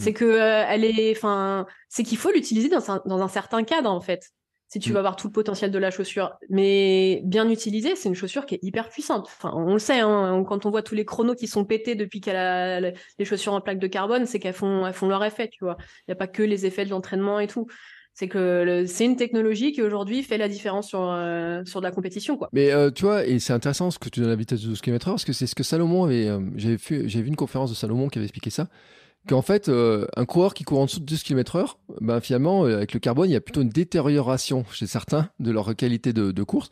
S3: C'est que euh, elle est, enfin, c'est qu'il faut l'utiliser dans un, dans un certain cadre en fait. Si tu
S1: Mm.
S3: vas voir tout le potentiel de la chaussure. Mais bien utilisée, c'est une chaussure qui est hyper puissante. Enfin, on le sait, hein, quand on voit tous les chronos qui sont pétés depuis qu'elle a les chaussures en plaque de carbone, c'est qu'elles font, elles font leur effet, tu vois. Il n'y a pas que les effets de l'entraînement et tout. C'est que c'est une technologie qui aujourd'hui fait la différence sur, euh, sur de la compétition, quoi.
S1: Mais euh, tu vois, et c'est intéressant ce que tu donnes la vitesse de 12 km/h, parce que c'est ce que Salomon avait. euh, J'avais vu, j'avais vu une conférence de Salomon qui avait expliqué ça. Qu'en fait, euh, un coureur qui court en dessous de 12 km/h, ben finalement, euh, avec le carbone, il y a plutôt une détérioration chez certains de leur qualité de, de course.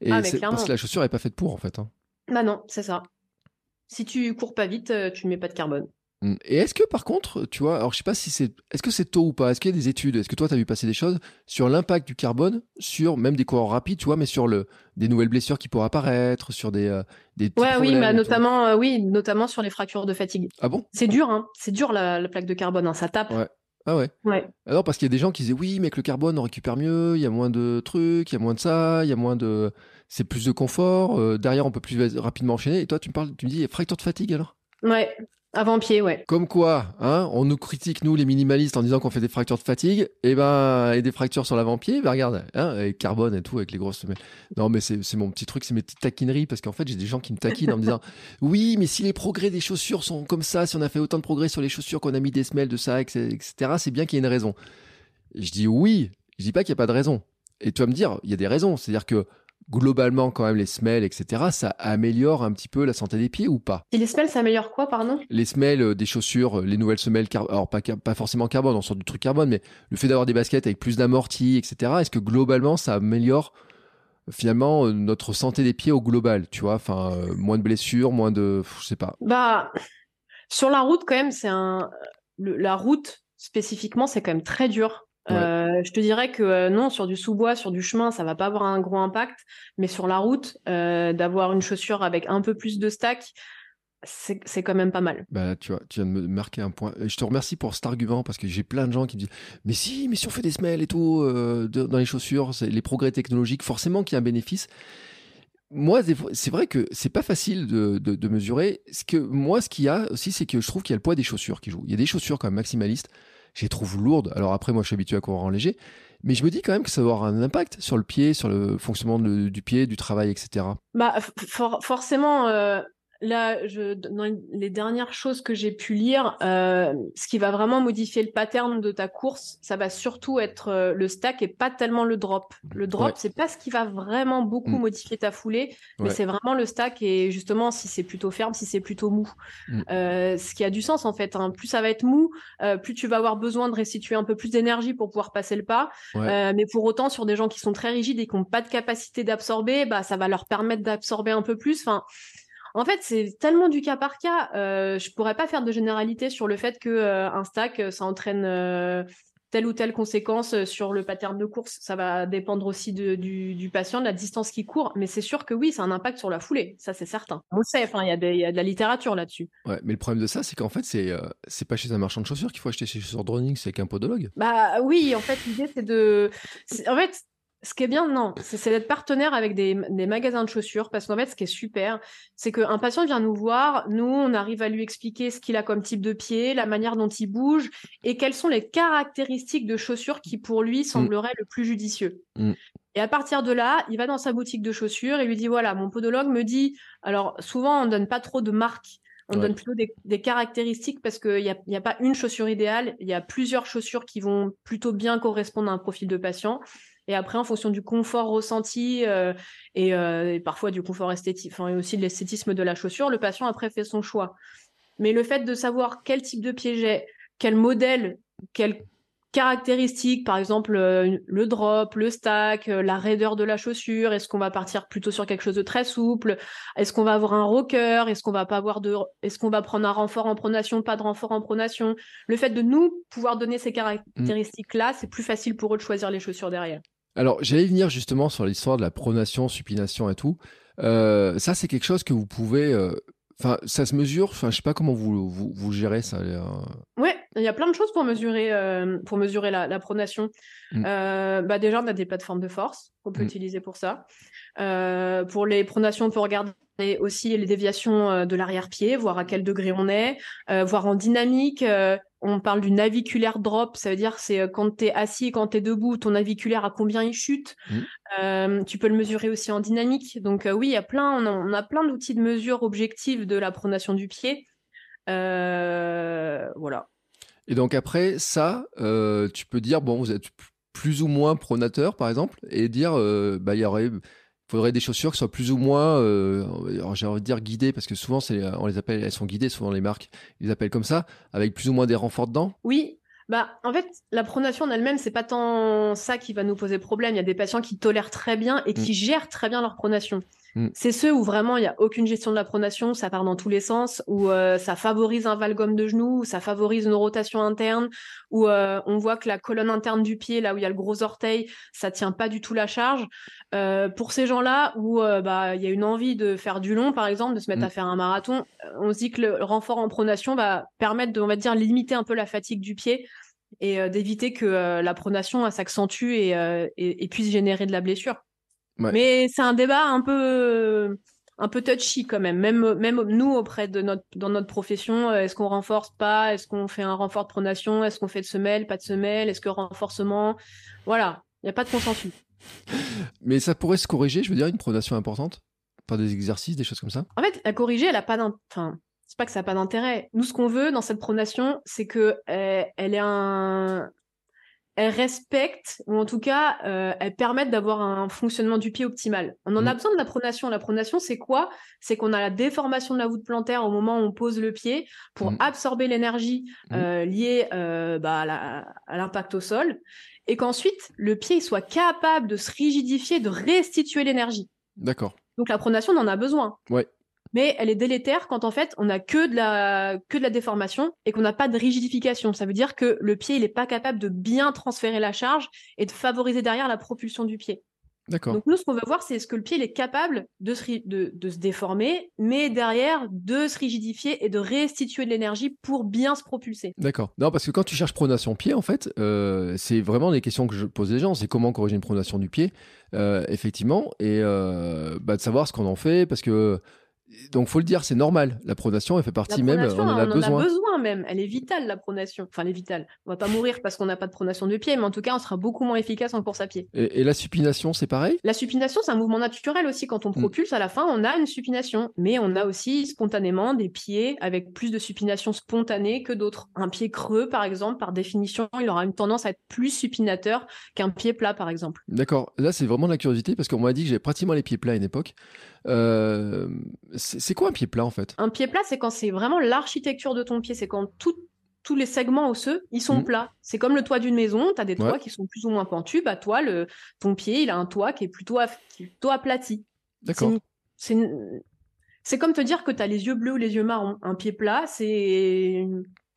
S1: Et
S3: Ah,
S1: c'est parce que la chaussure n'est pas faite pour, en fait. hein.
S3: Bah non, c'est ça. Si tu cours pas vite, euh, tu ne mets pas de carbone.
S1: Mm. Et est-ce que par contre, tu vois, alors je sais pas si c'est, est-ce que c'est tôt ou pas, est-ce qu'il y a des études, est-ce que toi tu as vu passer des choses sur l'impact du carbone sur même des coureurs rapides, tu vois, mais sur le, des nouvelles blessures qui pourraient apparaître, sur des, euh, des
S3: Ouais, oui, bah, notamment, euh, oui, notamment sur les fractures de fatigue.
S1: Ah bon?
S3: C'est dur, hein. C'est dur la, la plaque de carbone, hein. Ça tape.
S1: Ouais. Ah ouais.
S3: Ouais.
S1: Alors parce qu'il y a des gens qui disaient oui, mais avec le carbone on récupère mieux, il y a moins de trucs, il y a moins de ça, il y a moins de, c'est plus de confort. euh, derrière on peut plus rapidement enchaîner. Et toi tu me parles, tu me dis fracture de fatigue alors?
S3: Ouais. Avant-pied, ouais.
S1: Comme quoi, hein, on nous critique, nous, les minimalistes, en disant qu'on fait des fractures de fatigue, et ben, et des fractures sur l'avant-pied, ben regarde, hein, avec carbone et tout, avec les grosses semelles. Non, mais c'est c'est mon petit truc, c'est mes petites taquineries, parce qu'en fait, j'ai des gens qui me taquinent en me disant, oui, mais si les progrès des chaussures sont comme ça, si on a fait autant de progrès sur les chaussures qu'on a mis des semelles de ça, etc., c'est bien qu'il y ait une raison. Je dis oui, je dis pas qu'il n'y a pas de raison. Et tu vas me dire, il y a des raisons, c'est-à-dire que, globalement, quand même, les semelles, etc., ça améliore un petit peu la santé des pieds ou pas?
S3: Si les semelles s'améliorent quoi, pardon?
S1: Les semelles euh, des chaussures, euh, les nouvelles semelles, car- alors pas, car- pas forcément carbone, on sort du truc carbone, mais le fait d'avoir des baskets avec plus d'amorti, etc., est-ce que globalement ça améliore euh, finalement notre santé des pieds au global, tu vois, enfin euh, moins de blessures, moins de, je sais pas.
S3: Bah, sur la route, quand même, c'est un. le- la route, spécifiquement, c'est quand même très dur.
S1: Ouais.
S3: Euh, je te dirais que euh, non, sur du sous-bois, sur du chemin, ça va pas avoir un gros impact. Mais sur la route, euh, d'avoir une chaussure avec un peu plus de stack, c'est quand même pas mal.
S1: Bah tu vois, tu viens de me marquer un point. Je te remercie pour cet argument parce que j'ai plein de gens qui me disent Mais si, mais si on fait des semelles et tout euh, dans les chaussures, les progrès technologiques, forcément qu'il y a un bénéfice. Moi, c'est vrai que c'est pas facile de, de- de mesurer. Ce que moi, ce qu'il y a aussi, c'est que je trouve qu'il y a le poids des chaussures qui joue. Il y a des chaussures quand même maximalistes. Je les trouve lourdes. Alors après, moi, je suis habitué à courir en léger, mais je me dis quand même que ça va avoir un impact sur le pied, sur le fonctionnement du pied, du travail, etc.
S3: Bah, forcément, euh, là, je, dans les dernières choses que j'ai pu lire, euh, ce qui va vraiment modifier le pattern de ta course, ça va surtout être euh, le stack et pas tellement le drop. Le drop,
S1: Ouais.
S3: c'est pas ce qui va vraiment beaucoup
S1: Mm.
S3: modifier ta foulée, mais
S1: Ouais.
S3: c'est vraiment le stack et justement si c'est plutôt ferme, si c'est plutôt mou.
S1: Mm.
S3: Euh, ce qui a du sens en fait. hein. Plus ça va être mou, euh, plus tu vas avoir besoin de restituer un peu plus d'énergie pour pouvoir passer le pas.
S1: Ouais.
S3: Euh, mais pour autant, sur des gens qui sont très rigides et qui n'ont pas de capacité d'absorber, bah, ça va leur permettre d'absorber un peu plus. Enfin, en fait, c'est tellement du cas par cas. Euh, je pourrais pas faire de généralité sur le fait que euh, un stack, euh, ça entraîne euh, telle ou telle conséquence sur le pattern de course. Ça va dépendre aussi de- du, du patient, de la distance qu'il court. Mais c'est sûr que oui, ça a un impact sur la foulée. Ça, c'est certain. On le sait. Enfin, il y, a y de la littérature là-dessus.
S1: Ouais, mais le problème de ça, c'est qu'en fait, c'est c'est pas chez un marchand de chaussures qu'il faut acheter ses chaussures de running, c'est avec un podologue.
S3: Bah oui, en fait, l'idée, c'est de. En fait, ce qui est bien, non, c'est d'être partenaire avec des, des magasins de chaussures, parce qu'en fait, ce qui est super, c'est qu'un patient vient nous voir, nous, on arrive à lui expliquer ce qu'il a comme type de pied, la manière dont il bouge, et quelles sont les caractéristiques de chaussures qui, pour lui, sembleraient le plus judicieux.
S1: Mm.
S3: Et à partir de là, il va dans sa boutique de chaussures et lui dit, voilà, mon podologue me dit, alors souvent, on ne donne pas trop de marques. On
S1: Ouais.
S3: donne plutôt des, des caractéristiques parce qu'il n'y a, y a pas une chaussure idéale, il y a plusieurs chaussures qui vont plutôt bien correspondre à un profil de patient. Et après, en fonction du confort ressenti euh, et, euh, et parfois du confort esthétique, enfin, et aussi de l'esthétisme de la chaussure, le patient après fait son choix. Mais le fait de savoir quel type de pied j'ai, quel modèle, quelle caractéristiques, par exemple euh, le drop, le stack, euh, la raideur de la chaussure, est-ce qu'on va partir plutôt sur quelque chose de très souple, est-ce qu'on va avoir un rocker, est-ce qu'on va pas avoir de est-ce qu'on va prendre un renfort en pronation, pas de renfort en pronation? Le fait de nous pouvoir donner ces caractéristiques là, c'est plus facile pour eux de choisir les chaussures derrière.
S1: Alors, j'allais venir justement sur l'histoire de la pronation, supination et tout. Euh, ça, c'est quelque chose que vous pouvez. euh, Enfin, ça se mesure. Enfin, je sais pas comment vous vous, vous gérez ça. euh,
S3: Ouais, il y a plein de choses pour mesurer, euh, pour mesurer la, la pronation.
S1: Mm.
S3: Bah déjà, on a des plateformes de force qu'on peut
S1: Mm.
S3: utiliser pour ça. Pour les pronations, on peut regarder aussi les déviations euh, de l'arrière-pied, voir à quel degré on est, euh, voir en dynamique. euh, on parle du naviculaire drop, ça veut dire c'est quand tu es assis et quand tu es debout, ton naviculaire à combien il chute. Euh, tu peux le mesurer aussi en dynamique. Donc oui, il y a plein, on a, on a plein d'outils de mesure objectifs de la pronation du pied. Voilà.
S1: Et donc après ça, tu peux dire, bon, vous êtes plus ou moins pronateur, par exemple, et dire, bah, il y aurait, faudrait des chaussures qui soient plus ou moins, euh, j'ai envie de dire guidées, parce que souvent, c'est, on les appelle, elles sont guidées, souvent les marques, ils les appellent comme ça, avec plus ou moins des renforts dedans.
S3: Oui, bah en fait, la pronation en elle-même, c'est pas tant ça qui va nous poser problème. Il y a des patients qui tolèrent très bien et qui gèrent très bien leur pronation.
S1: Mm.
S3: C'est ceux où vraiment il y a aucune gestion de la pronation, ça part dans tous les sens, où euh, ça favorise un valgum de genou, où ça favorise une rotation interne, où euh, on voit que la colonne interne du pied, là où il y a le gros orteil, ça tient pas du tout la charge. Euh, pour ces gens-là où bah il y a une envie de faire du long, par exemple, de se mettre
S1: Mm.
S3: à faire un marathon, on se dit que le renfort en pronation va permettre de, on va dire, limiter un peu la fatigue du pied et d'éviter que la pronation s'accentue et, et, et puisse générer de la blessure.
S1: Ouais.
S3: Mais c'est un débat un peu un peu touchy quand même. Même même nous auprès de notre dans notre profession, euh, est-ce qu'on renforce pas? Est-ce qu'on fait un renfort de pronation? Est-ce qu'on fait de semelle, pas de semelle? Est-ce que renforcement? Voilà, il n'y a pas de consensus.
S1: Mais ça pourrait se corriger, je veux dire, une pronation importante, par des exercices, des choses comme ça?
S3: En fait, la corriger, elle a pas d'in- enfin, c'est pas que ça a pas d'intérêt. Nous, ce qu'on veut dans cette pronation, c'est que euh, elle est un, elle respecte ou en tout cas, euh, elle permette d'avoir un fonctionnement du pied optimal. On en a
S1: Mm.
S3: besoin de la pronation. La pronation, c'est quoi? C'est qu'on a la déformation de la voûte plantaire au moment où on pose le pied pour
S1: Mm.
S3: absorber l'énergie
S1: Mm.
S3: euh, liée euh, bah, à l'impact au sol, et qu'ensuite le pied soit capable de se rigidifier, de restituer l'énergie.
S1: D'accord.
S3: Donc la pronation, on en a besoin.
S1: Ouais.
S3: Mais elle est délétère quand en fait on a que de la que de la déformation et qu'on n'a pas de rigidification. Ça veut dire que le pied il est pas capable de bien transférer la charge et de favoriser derrière la propulsion du pied.
S1: D'accord.
S3: Donc nous ce qu'on veut voir c'est est-ce que le pied il est capable de se, de, de se déformer, mais derrière de se rigidifier et de restituer de l'énergie pour bien se propulser.
S1: D'accord. Non, parce que quand tu cherches pronation pied, en fait, euh, c'est vraiment les questions que je pose aux gens. C'est comment corriger une pronation du pied, euh, effectivement, et euh, bah, de savoir ce qu'on en fait, parce que donc faut le dire, c'est normal. La pronation, elle fait partie même, on en a
S3: on
S1: besoin.
S3: en a besoin même. Elle est vitale la pronation. Enfin elle est vitale. On va pas mourir parce qu'on n'a pas de pronation de pied, mais en tout cas on sera beaucoup moins efficace en course à pied.
S1: Et, et la supination, c'est pareil?
S3: La supination, c'est un mouvement naturel aussi. Quand on
S1: Mm.
S3: propulse, à la fin, on a une supination. Mais on a aussi spontanément des pieds avec plus de supination spontanée que d'autres. Un pied creux, par exemple, par définition, il aura une tendance à être plus supinateur qu'un pied plat, par exemple.
S1: D'accord. Là, c'est vraiment de la curiosité, parce qu'on m'a dit que j'avais pratiquement les pieds plats à une époque. Euh, c'est quoi un pied plat, en fait?
S3: Un pied plat, c'est quand c'est vraiment l'architecture de ton pied. C'est quand tout- tous les segments osseux, ils sont
S1: Mm.
S3: plats. C'est comme le toit d'une maison. Tu as des toits
S1: Ouais.
S3: qui sont plus ou moins pentus. Bah, toi, le, ton pied, il a un toit qui est plutôt, aplati. C'est
S1: D'accord.
S3: C'est c'est comme te dire que tu as les yeux bleus ou les yeux marrons. Un pied plat, c'est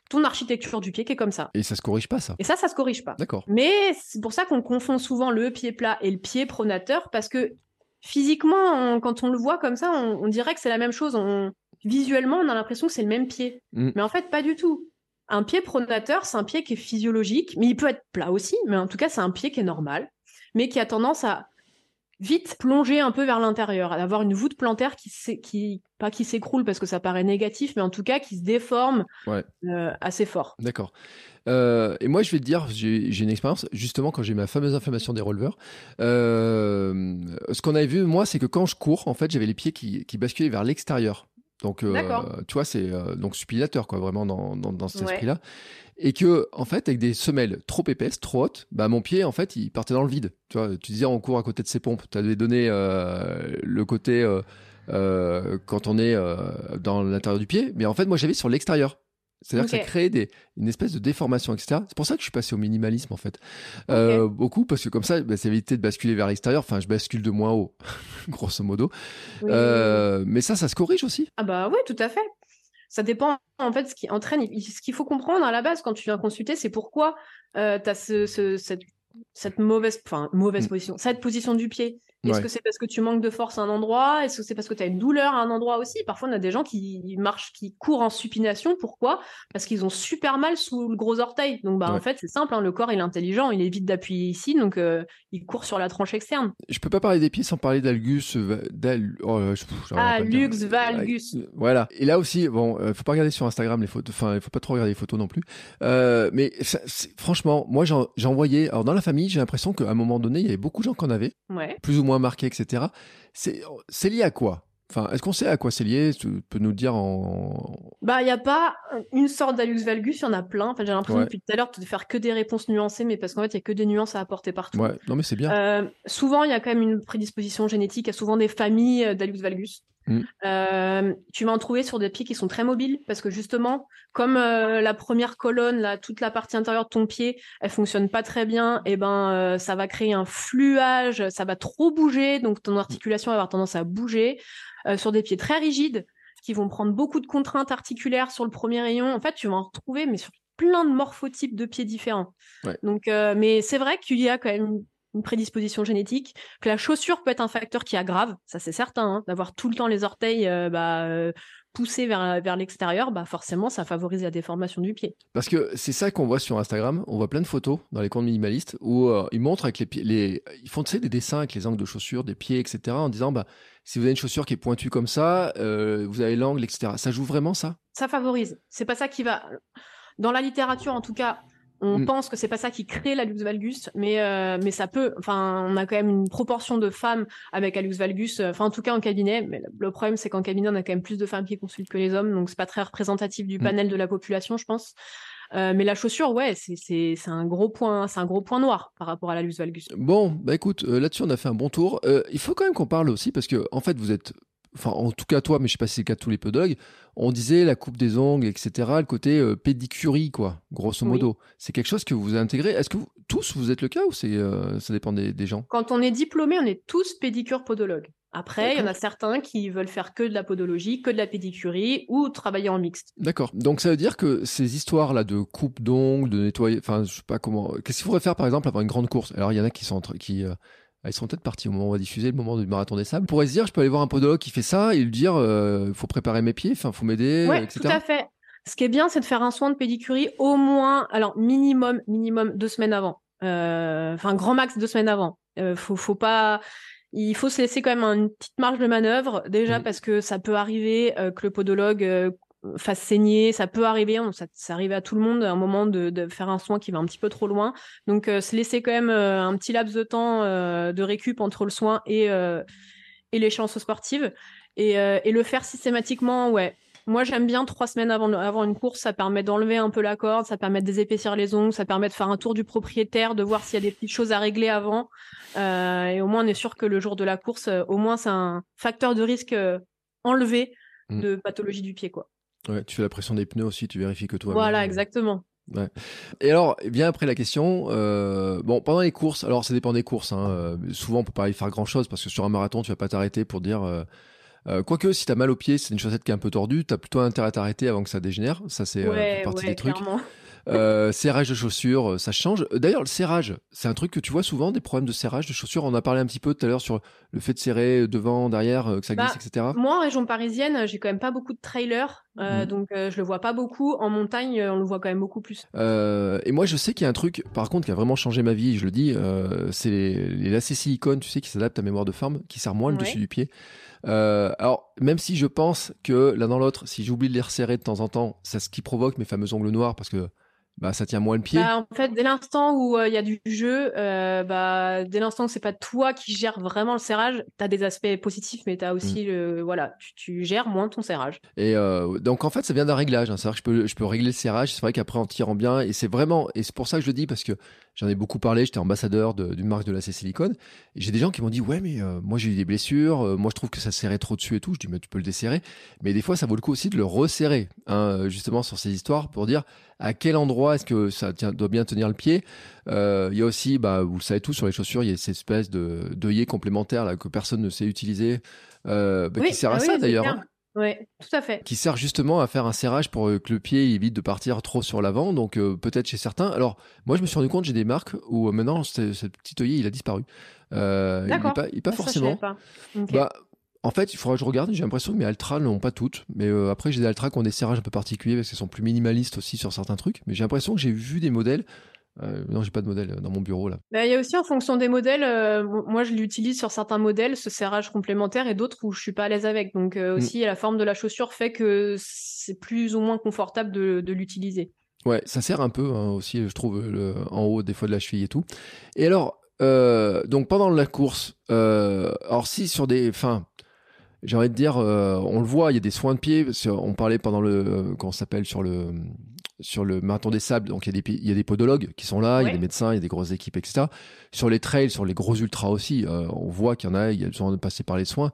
S3: ton architecture du pied qui est comme ça.
S1: Et ça se corrige pas, ça?
S3: Et ça, ça se corrige pas.
S1: D'accord.
S3: Mais c'est pour ça qu'on confond souvent le pied plat et le pied pronateur parce que physiquement, on- quand on le voit comme ça, on, on dirait que c'est la même chose. On- Visuellement, on a l'impression que c'est le même pied.
S1: Mm.
S3: Mais en fait, pas du tout. Un pied pronateur, c'est un pied qui est physiologique, mais il peut être plat aussi. Mais en tout cas, c'est un pied qui est normal, mais qui a tendance à vite plonger un peu vers l'intérieur, avoir une voûte plantaire qui, qui pas qui s'écroule parce que ça paraît négatif, mais en tout cas qui se déforme
S1: Ouais.
S3: euh, assez fort.
S1: D'accord. Euh, et moi, je vais te dire, j'ai une expérience, justement, quand j'ai ma fameuse inflammation des releveurs. Euh, ce qu'on avait vu, moi, c'est que quand je cours, en fait, j'avais les pieds qui, qui basculaient vers l'extérieur. Donc, euh, tu vois, c'est euh, donc supinateur, quoi, vraiment dans, dans, dans cet
S3: Ouais.
S1: esprit-là. Et que, en fait, avec des semelles trop épaisses, trop hautes, bah, mon pied, en fait, il partait dans le vide. Tu vois, tu disais, on court à côté de ses pompes. Tu avais donné euh, le côté euh, quand on est dans l'intérieur du pied, mais en fait, moi, j'avais sur l'extérieur. C'est-à-dire que ça créait des, une espèce de déformation, etc. C'est pour ça que je suis passé au minimalisme, en fait. Euh, beaucoup, parce que comme ça, bah, ça évitait de basculer vers l'extérieur. Enfin, je bascule de moins haut, grosso modo.
S3: Oui.
S1: Euh, mais ça, ça se corrige aussi.
S3: Ah bah oui, tout à fait. Ça dépend, en fait, ce qui entraîne. Ce qu'il faut comprendre à la base quand tu viens consulter, c'est pourquoi tu as ce, ce- cette, cette mauvaise, enfin, mauvaise
S1: Mm.
S3: position, cette position du pied. Est-ce
S1: Ouais.
S3: que c'est parce que tu manques de force à un endroit? Est-ce que c'est parce que tu as une douleur à un endroit aussi? Parfois, on a des gens qui marchent, qui courent en supination. Pourquoi? Parce qu'ils ont super mal sous le gros orteil. Donc, bah,
S1: Ouais.
S3: en fait, c'est simple. hein, le corps, il est intelligent. Il évite d'appuyer ici. Donc, euh, il court sur la tranche externe.
S1: Je peux pas parler des pieds sans parler d'algus, euh, oh, euh,
S3: Ah, lux, valgus.
S1: Ouais, Voilà. Et là aussi, bon, euh, faut pas regarder sur Instagram les photos. Enfin, il faut pas trop regarder les photos non plus. Euh, mais ça- franchement, moi, j'en voyais. Alors dans la famille, j'ai l'impression qu'à un moment donné, il y avait beaucoup de gens qui en avaient,
S3: Ouais.
S1: plus ou moins marqués, etc. C'est lié à quoi? Enfin, est-ce qu'on sait à quoi c'est lié? Tu peux nous dire en.
S3: Bah, il n'y a pas une sorte d'alux valgus, il y en a plein. En fait, j'ai l'impression
S1: Ouais.
S3: depuis tout à l'heure de faire que des réponses nuancées, mais parce qu'en fait, il y a que des nuances à apporter partout.
S1: Ouais. Non, mais c'est bien.
S3: Euh, souvent, il y a quand même une prédisposition génétique. Il y a souvent des familles euh, d'alux valgus.
S1: Mm.
S3: Euh, tu vas en trouver sur des pieds qui sont très mobiles parce que justement, comme euh, la première colonne, là, toute la partie intérieure de ton pied, elle fonctionne pas très bien, et ben euh, ça va créer un fluage, ça va trop bouger, donc ton articulation va avoir tendance à bouger. Sur des pieds très rigides qui vont prendre beaucoup de contraintes articulaires sur le premier rayon, en fait, tu vas en retrouver mais sur plein de morphotypes de pieds différents.
S1: Ouais.
S3: Donc, mais c'est vrai qu'il y a quand même une- prédisposition génétique, que la chaussure peut être un facteur qui aggrave, ça c'est certain, hein, d'avoir tout le temps les orteils euh, bah, euh, poussés vers, vers l'extérieur, bah forcément ça favorise la déformation du pied.
S1: Parce que c'est ça qu'on voit sur Instagram. On voit plein de photos dans les comptes minimalistes où euh, ils montrent avec les pieds, les, ils font des dessins avec les angles de chaussures, des pieds, etc. En disant bah si vous avez une chaussure qui est pointue comme ça, euh, vous avez l'angle, etc. Ça joue vraiment ça?
S3: Ça favorise. C'est pas ça qui va. Dans la littérature, en tout cas, on
S1: Mm.
S3: pense que c'est pas ça qui crée l'alux valgus, mais euh, mais ça peut. Enfin, on a quand même une proportion de femmes avec alux valgus. euh, Enfin, en tout cas en cabinet. Mais le- problème, c'est qu'en cabinet, on a quand même plus de femmes qui consultent que les hommes, donc c'est pas très représentatif du
S1: Mm.
S3: panel de la population, je pense. Euh, mais la chaussure, ouais, c'est un gros point, c'est un gros point noir par rapport à l'alux valgus.
S1: Bon, bah écoute, euh, là-dessus on a fait un bon tour. Euh, il faut quand même qu'on parle aussi parce que en fait vous êtes, enfin en tout cas toi, mais je sais pas si c'est le cas de tous les podologues, on disait la coupe des ongles, etc. Le côté euh, pédicurie quoi, grosso
S3: Oui.
S1: modo. C'est quelque chose que vous avez intégré. Est-ce que vous- tous vous êtes le cas ou c'est euh, ça dépend des, des gens?
S3: Quand on est diplômé, on est tous pédicures podologues. Après, il y en a certains qui veulent faire que de la podologie, que de la pédicurie ou travailler en mixte.
S1: D'accord. Donc ça veut dire que ces histoires là de coupe d'ongles, de nettoyer, enfin je sais pas comment. Qu'est-ce qu'il faudrait faire par exemple avant une grande course? Alors il y en a qui sont qui euh, ils sont peut-être partis au moment où on va diffuser le moment du marathon des sables. On pourrait se dire je peux aller voir un podologue qui fait ça et lui dire euh, faut préparer mes pieds, enfin faut m'aider,
S3: Ouais,
S1: etc.
S3: tout à fait. Ce qui est bien, c'est de faire un soin de pédicurie au moins, alors minimum, minimum deux semaines avant. Euh, Enfin, grand max deux semaines avant. Euh, faut, faut pas. Il faut se laisser quand même une petite marge de manœuvre, déjà
S1: Mhm.
S3: parce que ça peut arriver euh, que le podologue euh, fasse saigner, ça peut arriver, ça, ça arrive à tout le monde à un moment de, de faire un soin qui va un petit peu trop loin. Donc, euh, se laisser quand même euh, un petit laps de temps euh, de récup entre le soin et, euh, et l'échéance sportive. Et, euh, et le faire systématiquement, ouais. Moi, j'aime bien trois semaines avant, avant une course. Ça permet d'enlever un peu la corde, ça permet de désépaissir les ongles, ça permet de faire un tour du propriétaire, de voir s'il y a des petites choses à régler avant. Euh, et au moins, on est sûr que le jour de la course, au moins, c'est un facteur de risque enlevé
S1: Mm.
S3: de pathologie du pied, quoi.
S1: Ouais, tu fais la pression des pneus aussi, tu vérifies que tout va
S3: voilà,
S1: bien.
S3: exactement.
S1: Et alors, eh bien après la question, euh, bon, pendant les courses, alors ça dépend des courses, hein, euh, souvent on peut pas y faire grand chose parce que sur un marathon, tu vas pas t'arrêter pour dire. Euh, euh, Quoique, si t'as mal au pied, c'est une chaussette qui est un peu tordue, t'as plutôt intérêt à t'arrêter avant que ça dégénère. Ça, c'est euh,
S3: ouais,
S1: partie
S3: ouais,
S1: des trucs. Euh, serrage de chaussures, euh, ça change. D'ailleurs, le serrage, c'est un truc que tu vois souvent, des problèmes de serrage de chaussures. On a parlé un petit peu tout à l'heure sur le fait de serrer devant, derrière, euh, que ça glisse,
S3: Bah,
S1: etc.
S3: Moi, en région parisienne, j'ai quand même pas beaucoup de trailers, euh,
S1: Mhm.
S3: donc euh, je le vois pas beaucoup. En montagne, euh, on le voit quand même beaucoup plus.
S1: Et moi, je sais qu'il y a un truc, par contre, qui a vraiment changé ma vie, je le dis, c'est les, les lacets silicone, tu sais, qui s'adaptent à mémoire de forme, qui serrent moins le
S3: Ouais.
S1: dessus du pied. Alors, même si je pense que l'un dans l'autre, si j'oublie de les resserrer de temps en temps, c'est ce qui provoque mes fameux ongles noirs parce que bah, ça tient moins le pied.
S3: Bah, en fait, dès l'instant où euh, il y a du jeu, euh, bah, dès l'instant que c'est pas toi qui gères vraiment le serrage, tu as des aspects positifs, mais tu as
S1: Mm.
S3: aussi le, voilà, tu, tu gères moins ton serrage.
S1: Et euh, donc en fait, ça vient d'un réglage. Hein. C'est-à-dire que je peux, je peux régler le serrage. C'est vrai qu'après en tirant bien, et c'est vraiment, et c'est pour ça que je le dis parce que j'en ai beaucoup parlé. J'étais ambassadeur de- d'une marque de lacets silicone. Et j'ai des gens qui m'ont dit ouais, mais euh, moi j'ai eu des blessures. euh, moi je trouve que ça serrait trop dessus et tout. Je dis mais tu peux le desserrer. Mais des fois, ça vaut le coup aussi de le resserrer, hein, justement sur ces histoires pour dire à quel endroit est-ce que ça tient, doit bien tenir le pied. Euh, Il y a aussi, bah, vous le savez tous sur les chaussures, il y a cette espèce de d'œillet complémentaire là que personne ne sait utiliser, euh, bah,
S3: Oui,
S1: qui sert à
S3: ah oui,
S1: ça d'ailleurs.
S3: Ouais, tout à fait.
S1: qui sert justement à faire un serrage pour euh, que le pied évite de partir trop sur l'avant. Donc euh, peut-être chez certains. Alors moi je me suis rendu compte j'ai des marques où euh, maintenant ce, ce petit œillet il a disparu. Euh, il
S3: D'accord.
S1: pas, il est pas
S3: Ah, ça, je
S1: forcément.
S3: pas.
S1: Bah, en fait, il faudra que je regarde. J'ai l'impression que mes Altra n'ont pas toutes. Mais euh, après, j'ai des Altra qui ont des serrages un peu particuliers parce qu'ils sont plus minimalistes aussi sur certains trucs. Mais j'ai l'impression que j'ai vu des modèles. Euh, non, j'ai pas de modèle dans mon bureau là.
S3: Bah, Il y a aussi en fonction des modèles, euh, mo- moi je l'utilise sur certains modèles, ce serrage complémentaire, et d'autres où je suis pas à l'aise avec. Donc euh,
S1: Mm.
S3: aussi la forme de la chaussure fait que c'est plus ou moins confortable de, de l'utiliser.
S1: Ouais, ça sert un peu hein, aussi, je trouve, le- en haut des fois de la cheville et tout. Et alors, euh, donc pendant la course, euh, alors si sur des, enfin, j'ai envie de dire, euh, on le voit, il y a des soins de pied. qu'on parlait pendant le, euh, comment s'appelle sur le, sur le marathon des sables. Donc il y a des, il y a des podologues qui sont là, il y a des médecins, il y a des grosses équipes, etc. Sur les trails, sur les gros ultras aussi, euh, on voit qu'il y en a, il y a besoin de passer par les soins.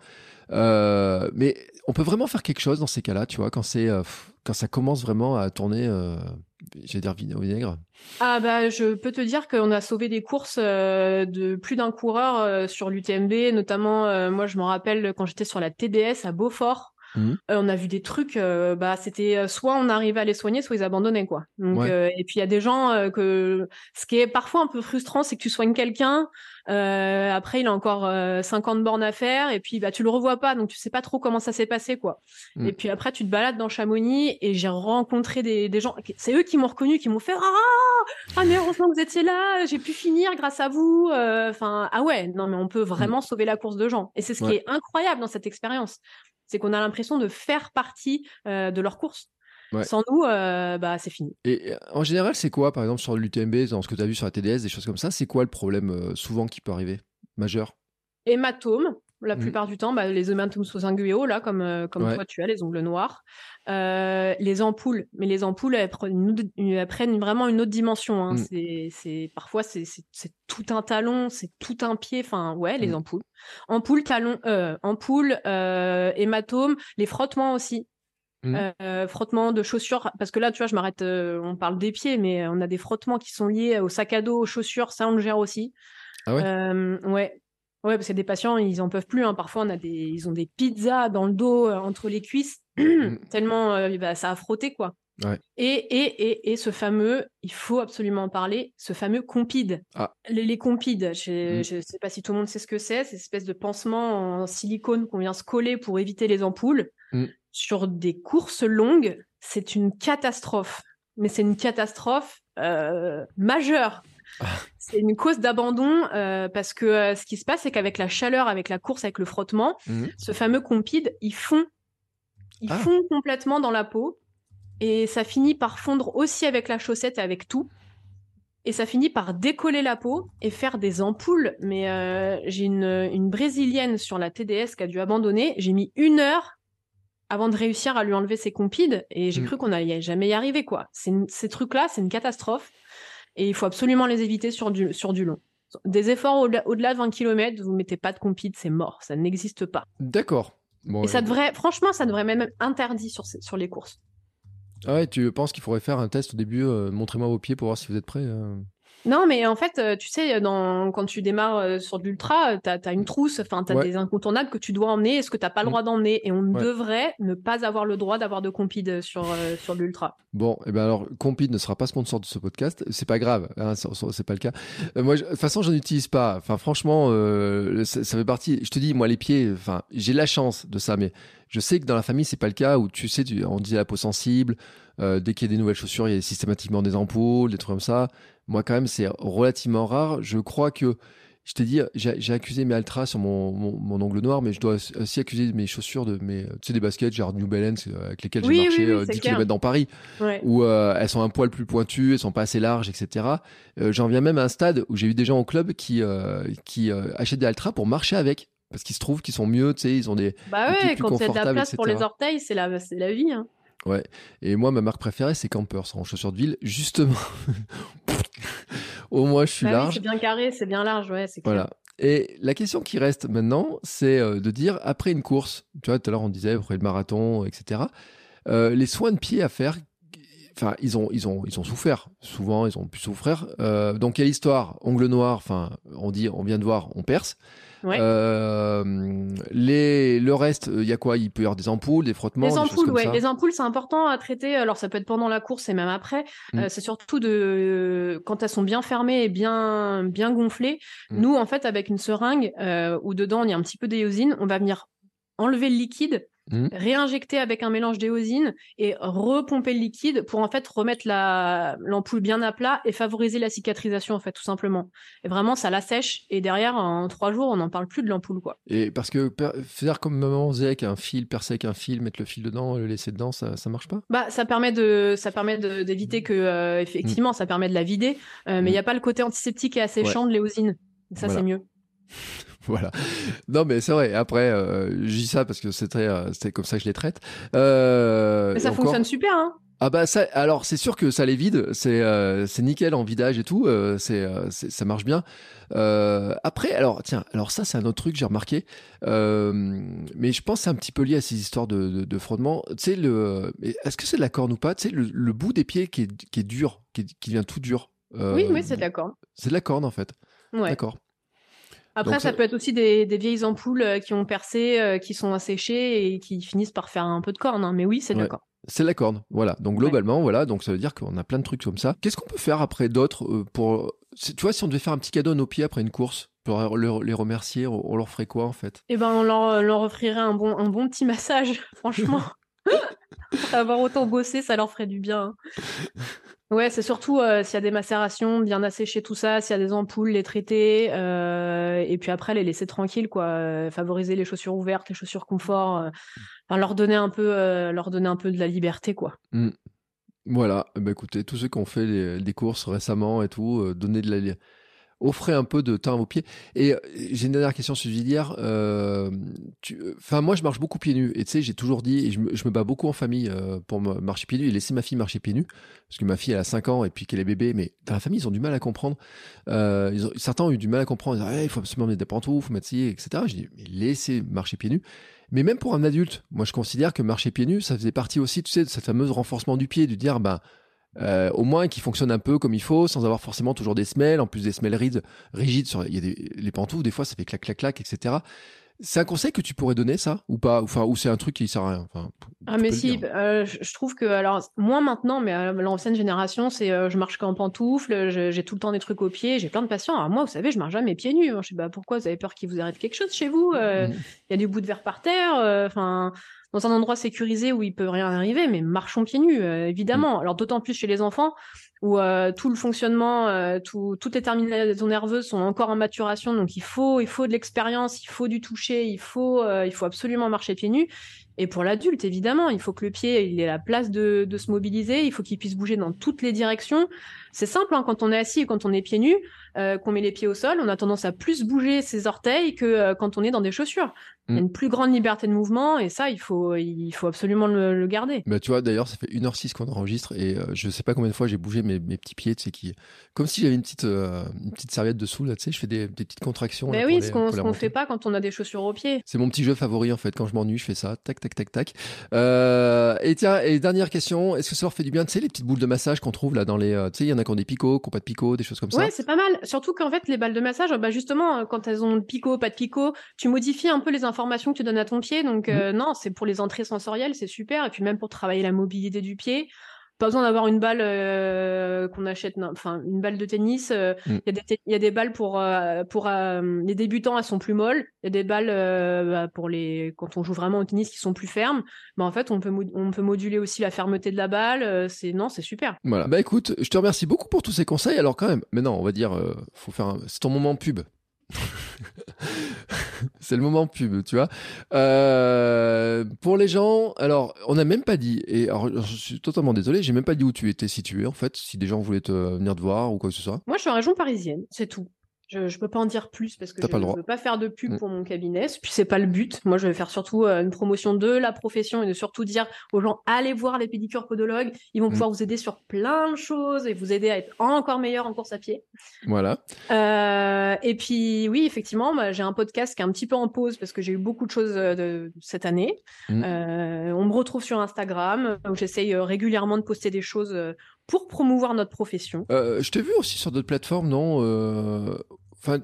S1: Euh, mais on peut vraiment faire quelque chose dans ces cas-là, tu vois, quand c'est, euh, quand ça commence vraiment à tourner, j'allais dire au vinaigre.
S3: Ah bah je peux te dire qu'on a sauvé des courses de plus d'un coureur sur l'UTMB, notamment moi je me rappelle quand j'étais sur la TDS à Beaufort.
S1: Mhm.
S3: Euh, on a vu des trucs, euh, bah c'était euh, soit on arrivait à les soigner, soit ils abandonnaient quoi. Donc
S1: Ouais.
S3: euh, et puis il y a des gens que ce qui est parfois un peu frustrant, c'est que tu soignes quelqu'un, après il a encore euh, 50 bornes à faire et puis bah tu le revois pas, donc tu sais pas trop comment ça s'est passé quoi.
S1: Mhm.
S3: Et puis après tu te balades dans Chamonix et j'ai rencontré des, des gens, c'est eux qui m'ont reconnu, qui m'ont fait ah ah mais heureusement que vous étiez là, j'ai pu finir grâce à vous. Enfin ah ouais non mais on peut vraiment sauver la course de gens et c'est ce qui est incroyable dans cette expérience, c'est qu'on a l'impression de faire partie euh, de leur course.
S1: Ouais.
S3: Sans nous, euh, bah c'est fini.
S1: Et en général, c'est quoi, par exemple, sur l'UTMB, dans ce que tu as vu sur la TDS, des choses comme ça, c'est quoi le problème euh, souvent qui peut arriver Majeur?
S3: Hématomes, la
S1: Mhm.
S3: plupart du temps, bah, les hématomes sous inguéo, là, comme, euh, comme
S1: Ouais.
S3: toi tu as, les ongles noirs. Euh, les ampoules, mais les ampoules, elles prennent, elles vraiment une autre dimension. Hein.
S1: Mm.
S3: C'est, parfois, c'est, tout un talon, c'est tout un pied. Enfin, ouais, les
S1: Mm.
S3: ampoules. Ampoules, talons, euh, ampoules, euh, hématomes, les frottements aussi.
S1: Mm.
S3: Euh, frottements de chaussures, parce que là, tu vois, je m'arrête, euh, on parle des pieds, mais on a des frottements qui sont liés au sac à dos, aux chaussures, ça on le gère aussi.
S1: Ah ouais?
S3: Euh, ouais. Ouais, parce que des patients, ils en peuvent plus. hein. Parfois, on a des, ils ont des pizzas dans le dos, euh, entre les cuisses, tellement euh, bah, ça a frotté, quoi.
S1: Ouais.
S3: Et, et, et, et ce fameux, il faut absolument en parler, ce fameux compide.
S1: Ah.
S3: Les, les compides, je
S1: Mm.
S3: ne sais pas si tout le monde sait ce que c'est, c'est espèce de pansement en silicone qu'on vient se coller pour éviter les ampoules.
S1: Mm.
S3: Sur des courses longues, c'est une catastrophe. Mais c'est une catastrophe euh, majeure. C'est une cause d'abandon euh, parce que euh, ce qui se passe, c'est qu'avec la chaleur, avec la course, avec le frottement,
S1: Mhm.
S3: ce fameux compide, il fond. Il
S1: Ah.
S3: fond complètement dans la peau et ça finit par fondre aussi avec la chaussette et avec tout. Et ça finit par décoller la peau et faire des ampoules. Mais euh, j'ai une, une brésilienne sur la TDS qui a dû abandonner. J'ai mis une heure avant de réussir à lui enlever ses compides et j'ai
S1: Mm.
S3: cru qu'on n'allait jamais y arriver. quoi. Ces trucs-là, c'est une catastrophe et il faut absolument les éviter sur du, sur du long. Des efforts au-delà de 20 km, vous mettez pas de compide, c'est mort, ça n'existe pas.
S1: D'accord. Bon,
S3: Et ça
S1: euh,
S3: devrait, franchement, ça devrait même être interdit sur, les courses.
S1: Ah ouais, tu penses qu'il faudrait faire un test au début euh, Montrez-moi vos pieds pour voir si vous êtes prêts euh.
S3: Non, mais en fait, euh, tu sais, dans, quand tu démarres euh, sur de l'ultra, tu as, une trousse, enfin, tu as
S1: Ouais.
S3: des incontournables que tu dois emmener, est-ce que tu pas le
S1: Mm.
S3: droit d'emmener? Et on
S1: Ouais.
S3: devrait ne pas avoir le droit d'avoir de compide sur, euh, sur de l'ultra.
S1: Bon, et ben alors, Compide ne sera pas sponsor de ce podcast. C'est pas grave, hein, c'est pas le cas. Euh, moi, je- de toute façon, j'en utilise pas. Enfin, franchement, euh, ça, ça fait partie. Je te dis, moi, les pieds. Enfin, j'ai la chance de ça, mais je sais que dans la famille, c'est pas le cas. Où tu sais, tu, on dit la peau sensible. euh, dès qu'il y a des nouvelles chaussures, il y a systématiquement des ampoules, des trucs comme ça. Moi, quand même, c'est relativement rare. Je crois que je t'ai dit, j'ai accusé mes Altra sur mon, mon, mon ongle noir, mais je dois aussi accuser mes chaussures de mes, tu sais, des baskets, genre New Balance, euh, avec lesquelles j'ai marché
S3: oui, oui,
S1: euh,
S3: c'est
S1: 10
S3: clair.
S1: km dans Paris
S3: Ouais.
S1: où euh, elles sont un poil plus pointues, elles sont pas assez larges, etc. Euh, J'en viens même à un stade où j'ai eu des gens au club qui euh, qui euh, achètent des Altra pour marcher avec parce qu'ils se trouvent qu'ils sont mieux, tu sais, ils ont des
S3: Bah ouais, quand il y a de la place pour les orteils, c'est la, c'est la vie. Hein.
S1: Et moi ma marque préférée c'est Campers en chaussures de ville justement. au moins je suis
S3: Bah oui,
S1: large.
S3: c'est bien carré, c'est bien large, ouais, clair.
S1: Voilà. Et la question qui reste maintenant, c'est euh, de dire après une course, tu vois, tout à l'heure on disait après le marathon, etc. euh, les soins de pied à faire, enfin ils ont ils ont ils ont souffert. Souvent ils ont pu souffrir. Euh, donc il y a l'histoire ongle noir. Enfin on dit on vient de voir on perce.
S3: Ouais.
S1: Euh, les, le reste, il y a quoi? Il peut y avoir des ampoules, des frottements,
S3: Les ampoules, ouais. Les ampoules, c'est important à traiter. Alors, ça peut être pendant la course et même après.
S1: Mm.
S3: Euh, c'est surtout de quand elles sont bien fermées et bien bien gonflées.
S1: Mm.
S3: Nous, en fait, avec une seringue euh, où dedans il y a un petit peu d'éosine, on va venir enlever le liquide,
S1: Mm.
S3: réinjecter avec un mélange d'éosine et repomper le liquide pour en fait remettre la l'ampoule bien à plat et favoriser la cicatrisation en fait tout simplement. Et vraiment, ça la sèche et derrière en trois jours, on n'en parle plus de l'ampoule quoi.
S1: Et parce que faire comme maman faisait avec un fil, percer avec un fil, mettre le fil dedans, le laisser dedans, ça, ça marche pas?
S3: Bah, ça permet de, ça permet d'éviter que, euh, effectivement, ça permet de la vider, euh, mais il
S1: Mm.
S3: n'y a pas le côté antiseptique et asséchant de l'éosine. Ça,
S1: Voilà.
S3: c'est mieux.
S1: Voilà. Non, mais c'est vrai. Après, euh, je dis ça parce que c'est très, euh, c'est comme ça que je les traite. Euh,
S3: Mais ça
S1: encore-
S3: fonctionne super, hein.
S1: Ah bah ça, alors c'est sûr que ça les vide, c'est euh, c'est nickel en vidage et tout, euh, c'est euh, ça marche bien. Après, alors tiens, alors ça c'est un autre truc que j'ai remarqué, mais je pense que c'est un petit peu lié à ces histoires de, de, de frottement. Tu sais le, est-ce que c'est de la corne ou pas? Tu sais le, le bout des pieds qui est, qui est dur, qui, est- qui devient tout dur.
S3: Oui, oui, c'est d'accord.
S1: C'est de la corne en fait.
S3: Ouais.
S1: D'accord.
S3: Après,
S1: Donc,
S3: ça
S1: ça-
S3: peut être aussi des, des vieilles ampoules euh, qui ont percé, euh, qui sont asséchées et qui finissent par faire un peu de corne, hein. Mais oui, c'est
S1: Ouais.
S3: d'accord.
S1: C'est la corne, voilà. Donc globalement, voilà. Donc ça veut dire qu'on a plein de trucs comme ça. Qu'est-ce qu'on peut faire après d'autres euh, pour, tu vois, si on devait faire un petit cadeau à nos pieds après une course pour les remercier, on leur ferait quoi en fait?
S3: Eh ben, on leur, leur offrirait un bon, un bon petit massage, franchement. Avoir autant bossé, ça leur ferait du bien. hein. Ouais, c'est surtout euh, s'il y a des macérations, bien assécher tout ça, s'il y a des ampoules, les traiter, euh, et puis après les laisser tranquilles, quoi. euh, favoriser les chaussures ouvertes, les chaussures confort, leur donner un peu, donner de la liberté, quoi.
S1: Voilà. Eh ben, écoutez, tous ceux qui ont fait des courses récemment et tout, donnez de la, li- offrez un peu de temps à vos pieds. Et euh, j'ai une dernière question subsidiaire. Euh, tu- Enfin, moi, je marche beaucoup pieds nus. Et tu sais, j'ai toujours dit, et je me, bats beaucoup en famille euh, pour marcher pieds nus et laisser ma fille marcher pieds nus. Parce que ma fille, elle a 5 ans et puis qu'elle est bébé. Mais dans la famille, ils ont du mal à comprendre. Euh, certains ont eu du mal à comprendre. Ils disent, Ah, il faut absolument mettre des pantoufles, il faut mettre ci, etc. Je dis, mais laissez marcher pieds nus. Mais même pour un adulte, moi, je considère que marcher pieds nus, ça faisait partie aussi, tu sais, de cette fameuse renforcement du pied, de dire, ben, euh, au moins qu'il fonctionne un peu comme il faut, sans avoir forcément toujours des semelles, en plus des semelles rigides, rigides sur, il y a des, les pantoufles, des fois, ça fait clac, clac, clac, etc. C'est un conseil que tu pourrais donner, ça, ou pas, enfin, ou c'est un truc qui sert à rien? Enfin,
S3: Ah mais si, euh, je trouve que alors moins maintenant, mais à l'ancienne génération, c'est euh, je marche qu'en pantoufles, j'ai tout le temps des trucs aux pieds, j'ai plein de patients. Alors moi, vous savez, je marche jamais pieds nus. hein. Je sais pas pourquoi, vous avez peur qu'il vous arrive quelque chose chez vous. euh, Il y a des bouts de verre par terre, euh, enfin dans un endroit sécurisé où il peut rien arriver, mais marchons pieds nus, euh,
S1: Mm.
S3: évidemment. Alors d'autant plus chez les enfants où euh, tout le fonctionnement, euh, tout, toutes les terminaisons nerveuses sont encore en maturation, donc il faut, il faut de l'expérience, il faut du toucher, il faut, euh, il faut absolument marcher pieds nus. Et pour l'adulte, évidemment, il faut que le pied il ait la place de, de se mobiliser, il faut qu'il puisse bouger dans toutes les directions. C'est simple, hein, quand on est assis et quand on est pieds nus, euh, qu'on met les pieds au sol, on a tendance à plus bouger ses orteils que euh, quand on est dans des chaussures. Il y a une plus grande liberté de mouvement et ça, il faut, il faut absolument le, le garder.
S1: Bah, tu vois, d'ailleurs, ça fait 1h06 qu'on enregistre et euh, je sais pas combien de fois j'ai bougé mes, mes petits pieds, tu sais, qui, comme si j'avais une petite, euh, une petite serviette dessous, là, tu sais, je fais des, des petites contractions. là,
S3: Mais
S1: pour
S3: oui,
S1: les-
S3: ce qu'on
S1: remonter.
S3: fait pas quand on a des chaussures aux pieds.
S1: C'est mon petit jeu favori en fait. Quand je m'ennuie, je fais ça. Tac, tac, tac, tac. Euh, et tiens, et dernière question. Est-ce que ça leur fait du bien Tu sais, les petites boules de massage qu'on trouve là dans les. euh, tu sais, il y en a qui ont des picots, qui n'ont pas de picots, des choses comme ça?
S3: Ouais, c'est pas mal. Surtout qu'en fait, les balles de massage, bah justement, quand elles ont le picot, pas de picot, tu modifies un peu les informations que tu donnes à ton pied. Donc, euh, non, c'est pour les entrées sensorielles, c'est super. Et puis même pour travailler la mobilité du pied. Pas besoin d'avoir une balle euh, qu'on achète, non, enfin une balle de tennis. euh, Il
S1: Mm.
S3: y, a des te- il y a des balles pour pour les débutants, elles sont plus molles. Il y a des balles bah, pour les quand on joue vraiment au tennis qui sont plus fermes. Mais en fait, on peut on peut moduler aussi la fermeté de la balle. c'est non, c'est super.
S1: Voilà. Bah écoute, je te remercie beaucoup pour tous ces conseils. Alors quand même, maintenant, on va dire, faut faire. un- C'est ton moment pub. c'est le moment pub, tu vois. Euh, pour les gens, alors on n'a même pas dit, et alors, je suis totalement désolé, j'ai même pas dit où tu étais situé en fait, si des gens voulaient te venir te voir ou quoi que ce soit.
S3: Moi, je suis en région parisienne, c'est tout. Je, je peux pas en dire plus parce que je,
S1: droit.
S3: veux pas faire de pub
S1: Mm.
S3: pour mon cabinet. Puis c'est pas le but. Moi, je vais faire surtout euh, une promotion de la profession et de surtout dire aux gens allez voir les pédicures podologues. Ils vont
S1: Mm.
S3: pouvoir vous aider sur plein de choses et vous aider à être encore meilleur en course à pied.
S1: Voilà.
S3: Euh, et puis oui, effectivement, bah, j'ai un podcast qui est un petit peu en pause parce que j'ai eu beaucoup de choses euh, de, cette année.
S1: Mm.
S3: Euh, on me retrouve sur Instagram où j'essaye régulièrement de poster des choses pour promouvoir notre profession.
S1: Euh, je t'ai vu aussi sur d'autres plateformes, non Euh, enfin,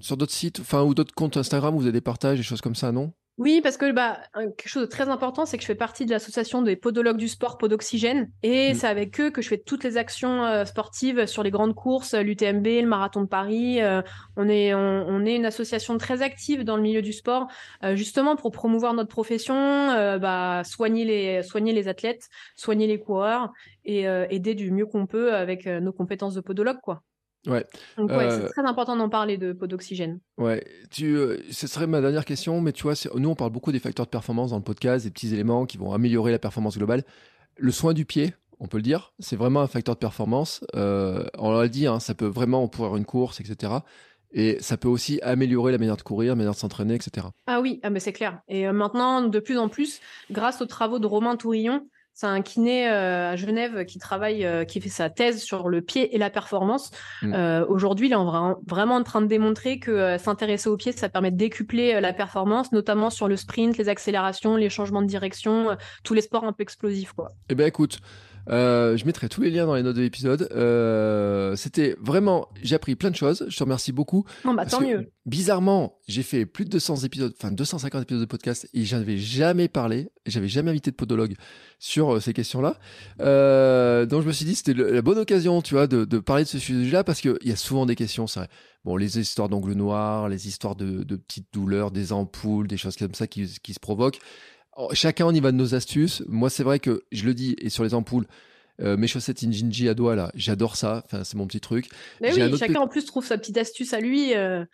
S1: sur d'autres sites, enfin, ou d'autres comptes Instagram, vous avez des partages, des choses comme ça, non?
S3: Oui, parce que bah, quelque chose de très important, c'est que je fais partie de l'association des podologues du sport Podoxygène. Et mm. c'est avec eux que je fais toutes les actions euh, sportives sur les grandes courses, l'UTMB, le marathon de Paris. Euh, on, est, on, est une association très active dans le milieu du sport, euh, justement pour promouvoir notre profession, bah, soigner, les, soigner les athlètes, soigner les coureurs et aider du mieux qu'on peut avec nos compétences de podologue. Quoi.
S1: Ouais.
S3: Donc ouais, c'est euh, très important d'en parler de pot d'oxygène.
S1: Ouais, tu, euh, ce serait ma dernière question, mais tu vois, nous on parle beaucoup des facteurs de performance dans le podcast, des petits éléments qui vont améliorer la performance globale. Le soin du pied, on peut le dire, c'est vraiment un facteur de performance. Euh, on l'a dit, hein, ça peut vraiment pour une course, etc. Et ça peut aussi améliorer la manière de courir, la manière de s'entraîner, etc.
S3: Ah oui, ah mais c'est clair. Et maintenant, de plus en plus, grâce aux travaux de Romain Tourillon, c'est un kiné euh, à Genève qui travaille, euh, qui fait sa thèse sur le pied et la performance. Mm. Euh, aujourd'hui, il est vraiment en train de démontrer que s'intéresser au pied, ça permet de décupler la performance, notamment sur le sprint, les accélérations, les changements de direction, tous les sports un peu explosifs. Quoi.
S1: Eh ben écoute, euh, je mettrai tous les liens dans les notes de l'épisode. Euh, c'était vraiment, j'ai appris plein de choses. Je te remercie beaucoup.
S3: Bon, bah, tant mieux.
S1: Bizarrement, j'ai fait plus de 200 épisodes, enfin 250 épisodes de podcast et j'avais jamais parlé, j'avais jamais invité de podologue sur euh, ces questions-là. donc je me suis dit c'était la bonne occasion, tu vois, de, parler de ce sujet-là parce qu'il y a souvent des questions. Ça, bon, les histoires d'ongles noirs, les histoires de, petites douleurs, des ampoules, des choses comme ça qui se provoquent. Oh, chacun on y va de nos astuces. Moi, c'est vrai que je le dis, et sur les ampoules, euh, mes chaussettes Injinji à doigts là, j'adore ça. Enfin, c'est mon petit truc.
S3: Mais oui, chacun en plus trouve sa petite astuce à lui. Euh.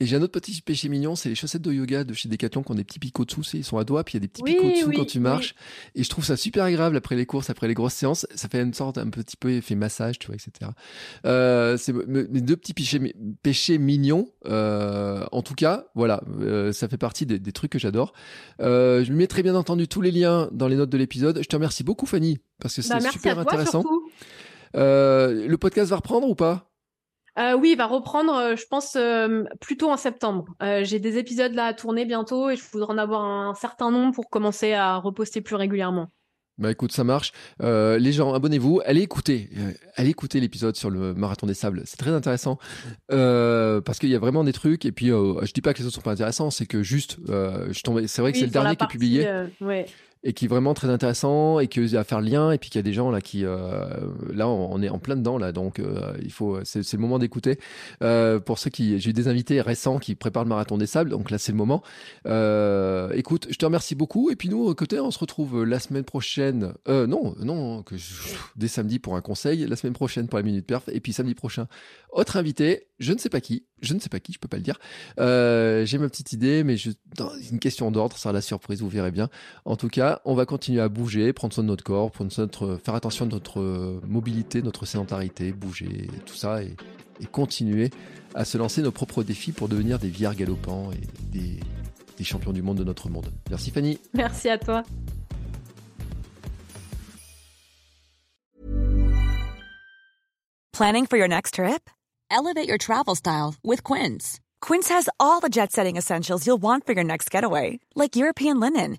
S1: Et j'ai un autre petit péché mignon, c'est les chaussettes de yoga de chez Decathlon qui ont des petits picots dessous, ils sont à doigts, puis il y a des petits picots dessous quand tu marches. Et je trouve ça super agréable après les courses, après les grosses séances. Ça fait une sorte un petit peu effet massage, tu vois, etc. Euh, c'est mes deux petits péchés, péchés mignons. Euh, en tout cas, voilà, euh, ça fait partie des, trucs que j'adore. Je mettrai bien entendu tous les liens dans les notes de l'épisode. Je te remercie beaucoup, Fanny, parce que bah, c'est super intéressant. Le podcast va reprendre ou pas?
S3: Euh, oui, il va reprendre, euh, je pense, euh, plutôt en septembre. J'ai des épisodes là à tourner bientôt et je voudrais en avoir un certain nombre pour commencer à reposter plus régulièrement.
S1: Bah écoute, ça marche. les gens, abonnez-vous. Allez écouter, allez écouter l'épisode sur le marathon des sables. C'est très intéressant parce qu'il y a vraiment des trucs. Et puis, je dis pas que les autres sont pas intéressants, c'est que juste, je tombais. C'est vrai que c'est le dernier qui est publié.
S3: Ouais
S1: et qui est vraiment très intéressant et qui a à faire le lien et puis qu'il y a des gens là qui euh, là on est en plein dedans là donc euh, il faut c'est le moment d'écouter euh, pour ceux qui j'ai eu des invités récents qui préparent le marathon des sables donc là c'est le moment écoute je te remercie beaucoup et puis nous côté on se retrouve la semaine prochaine non non que dès samedi pour un conseil la semaine prochaine pour la minute perf et puis samedi prochain autre invité je ne sais pas qui je ne sais pas qui, je peux pas le dire. j'ai ma petite idée, mais je, une question d'ordre, ça sera la surprise, vous verrez bien. En tout cas, on va continuer à bouger, prendre soin de notre corps, prendre notre, faire attention à notre mobilité, notre sédentarité, bouger, tout ça, et, continuer à se lancer nos propres défis pour devenir des vieillards galopants et des, des champions du monde de notre monde. Merci Fanny.
S3: Merci à toi.
S4: Planning for your next trip? Elevate your travel style with Quince. Quince has all the jet setting essentials you'll want for your next getaway, like European linen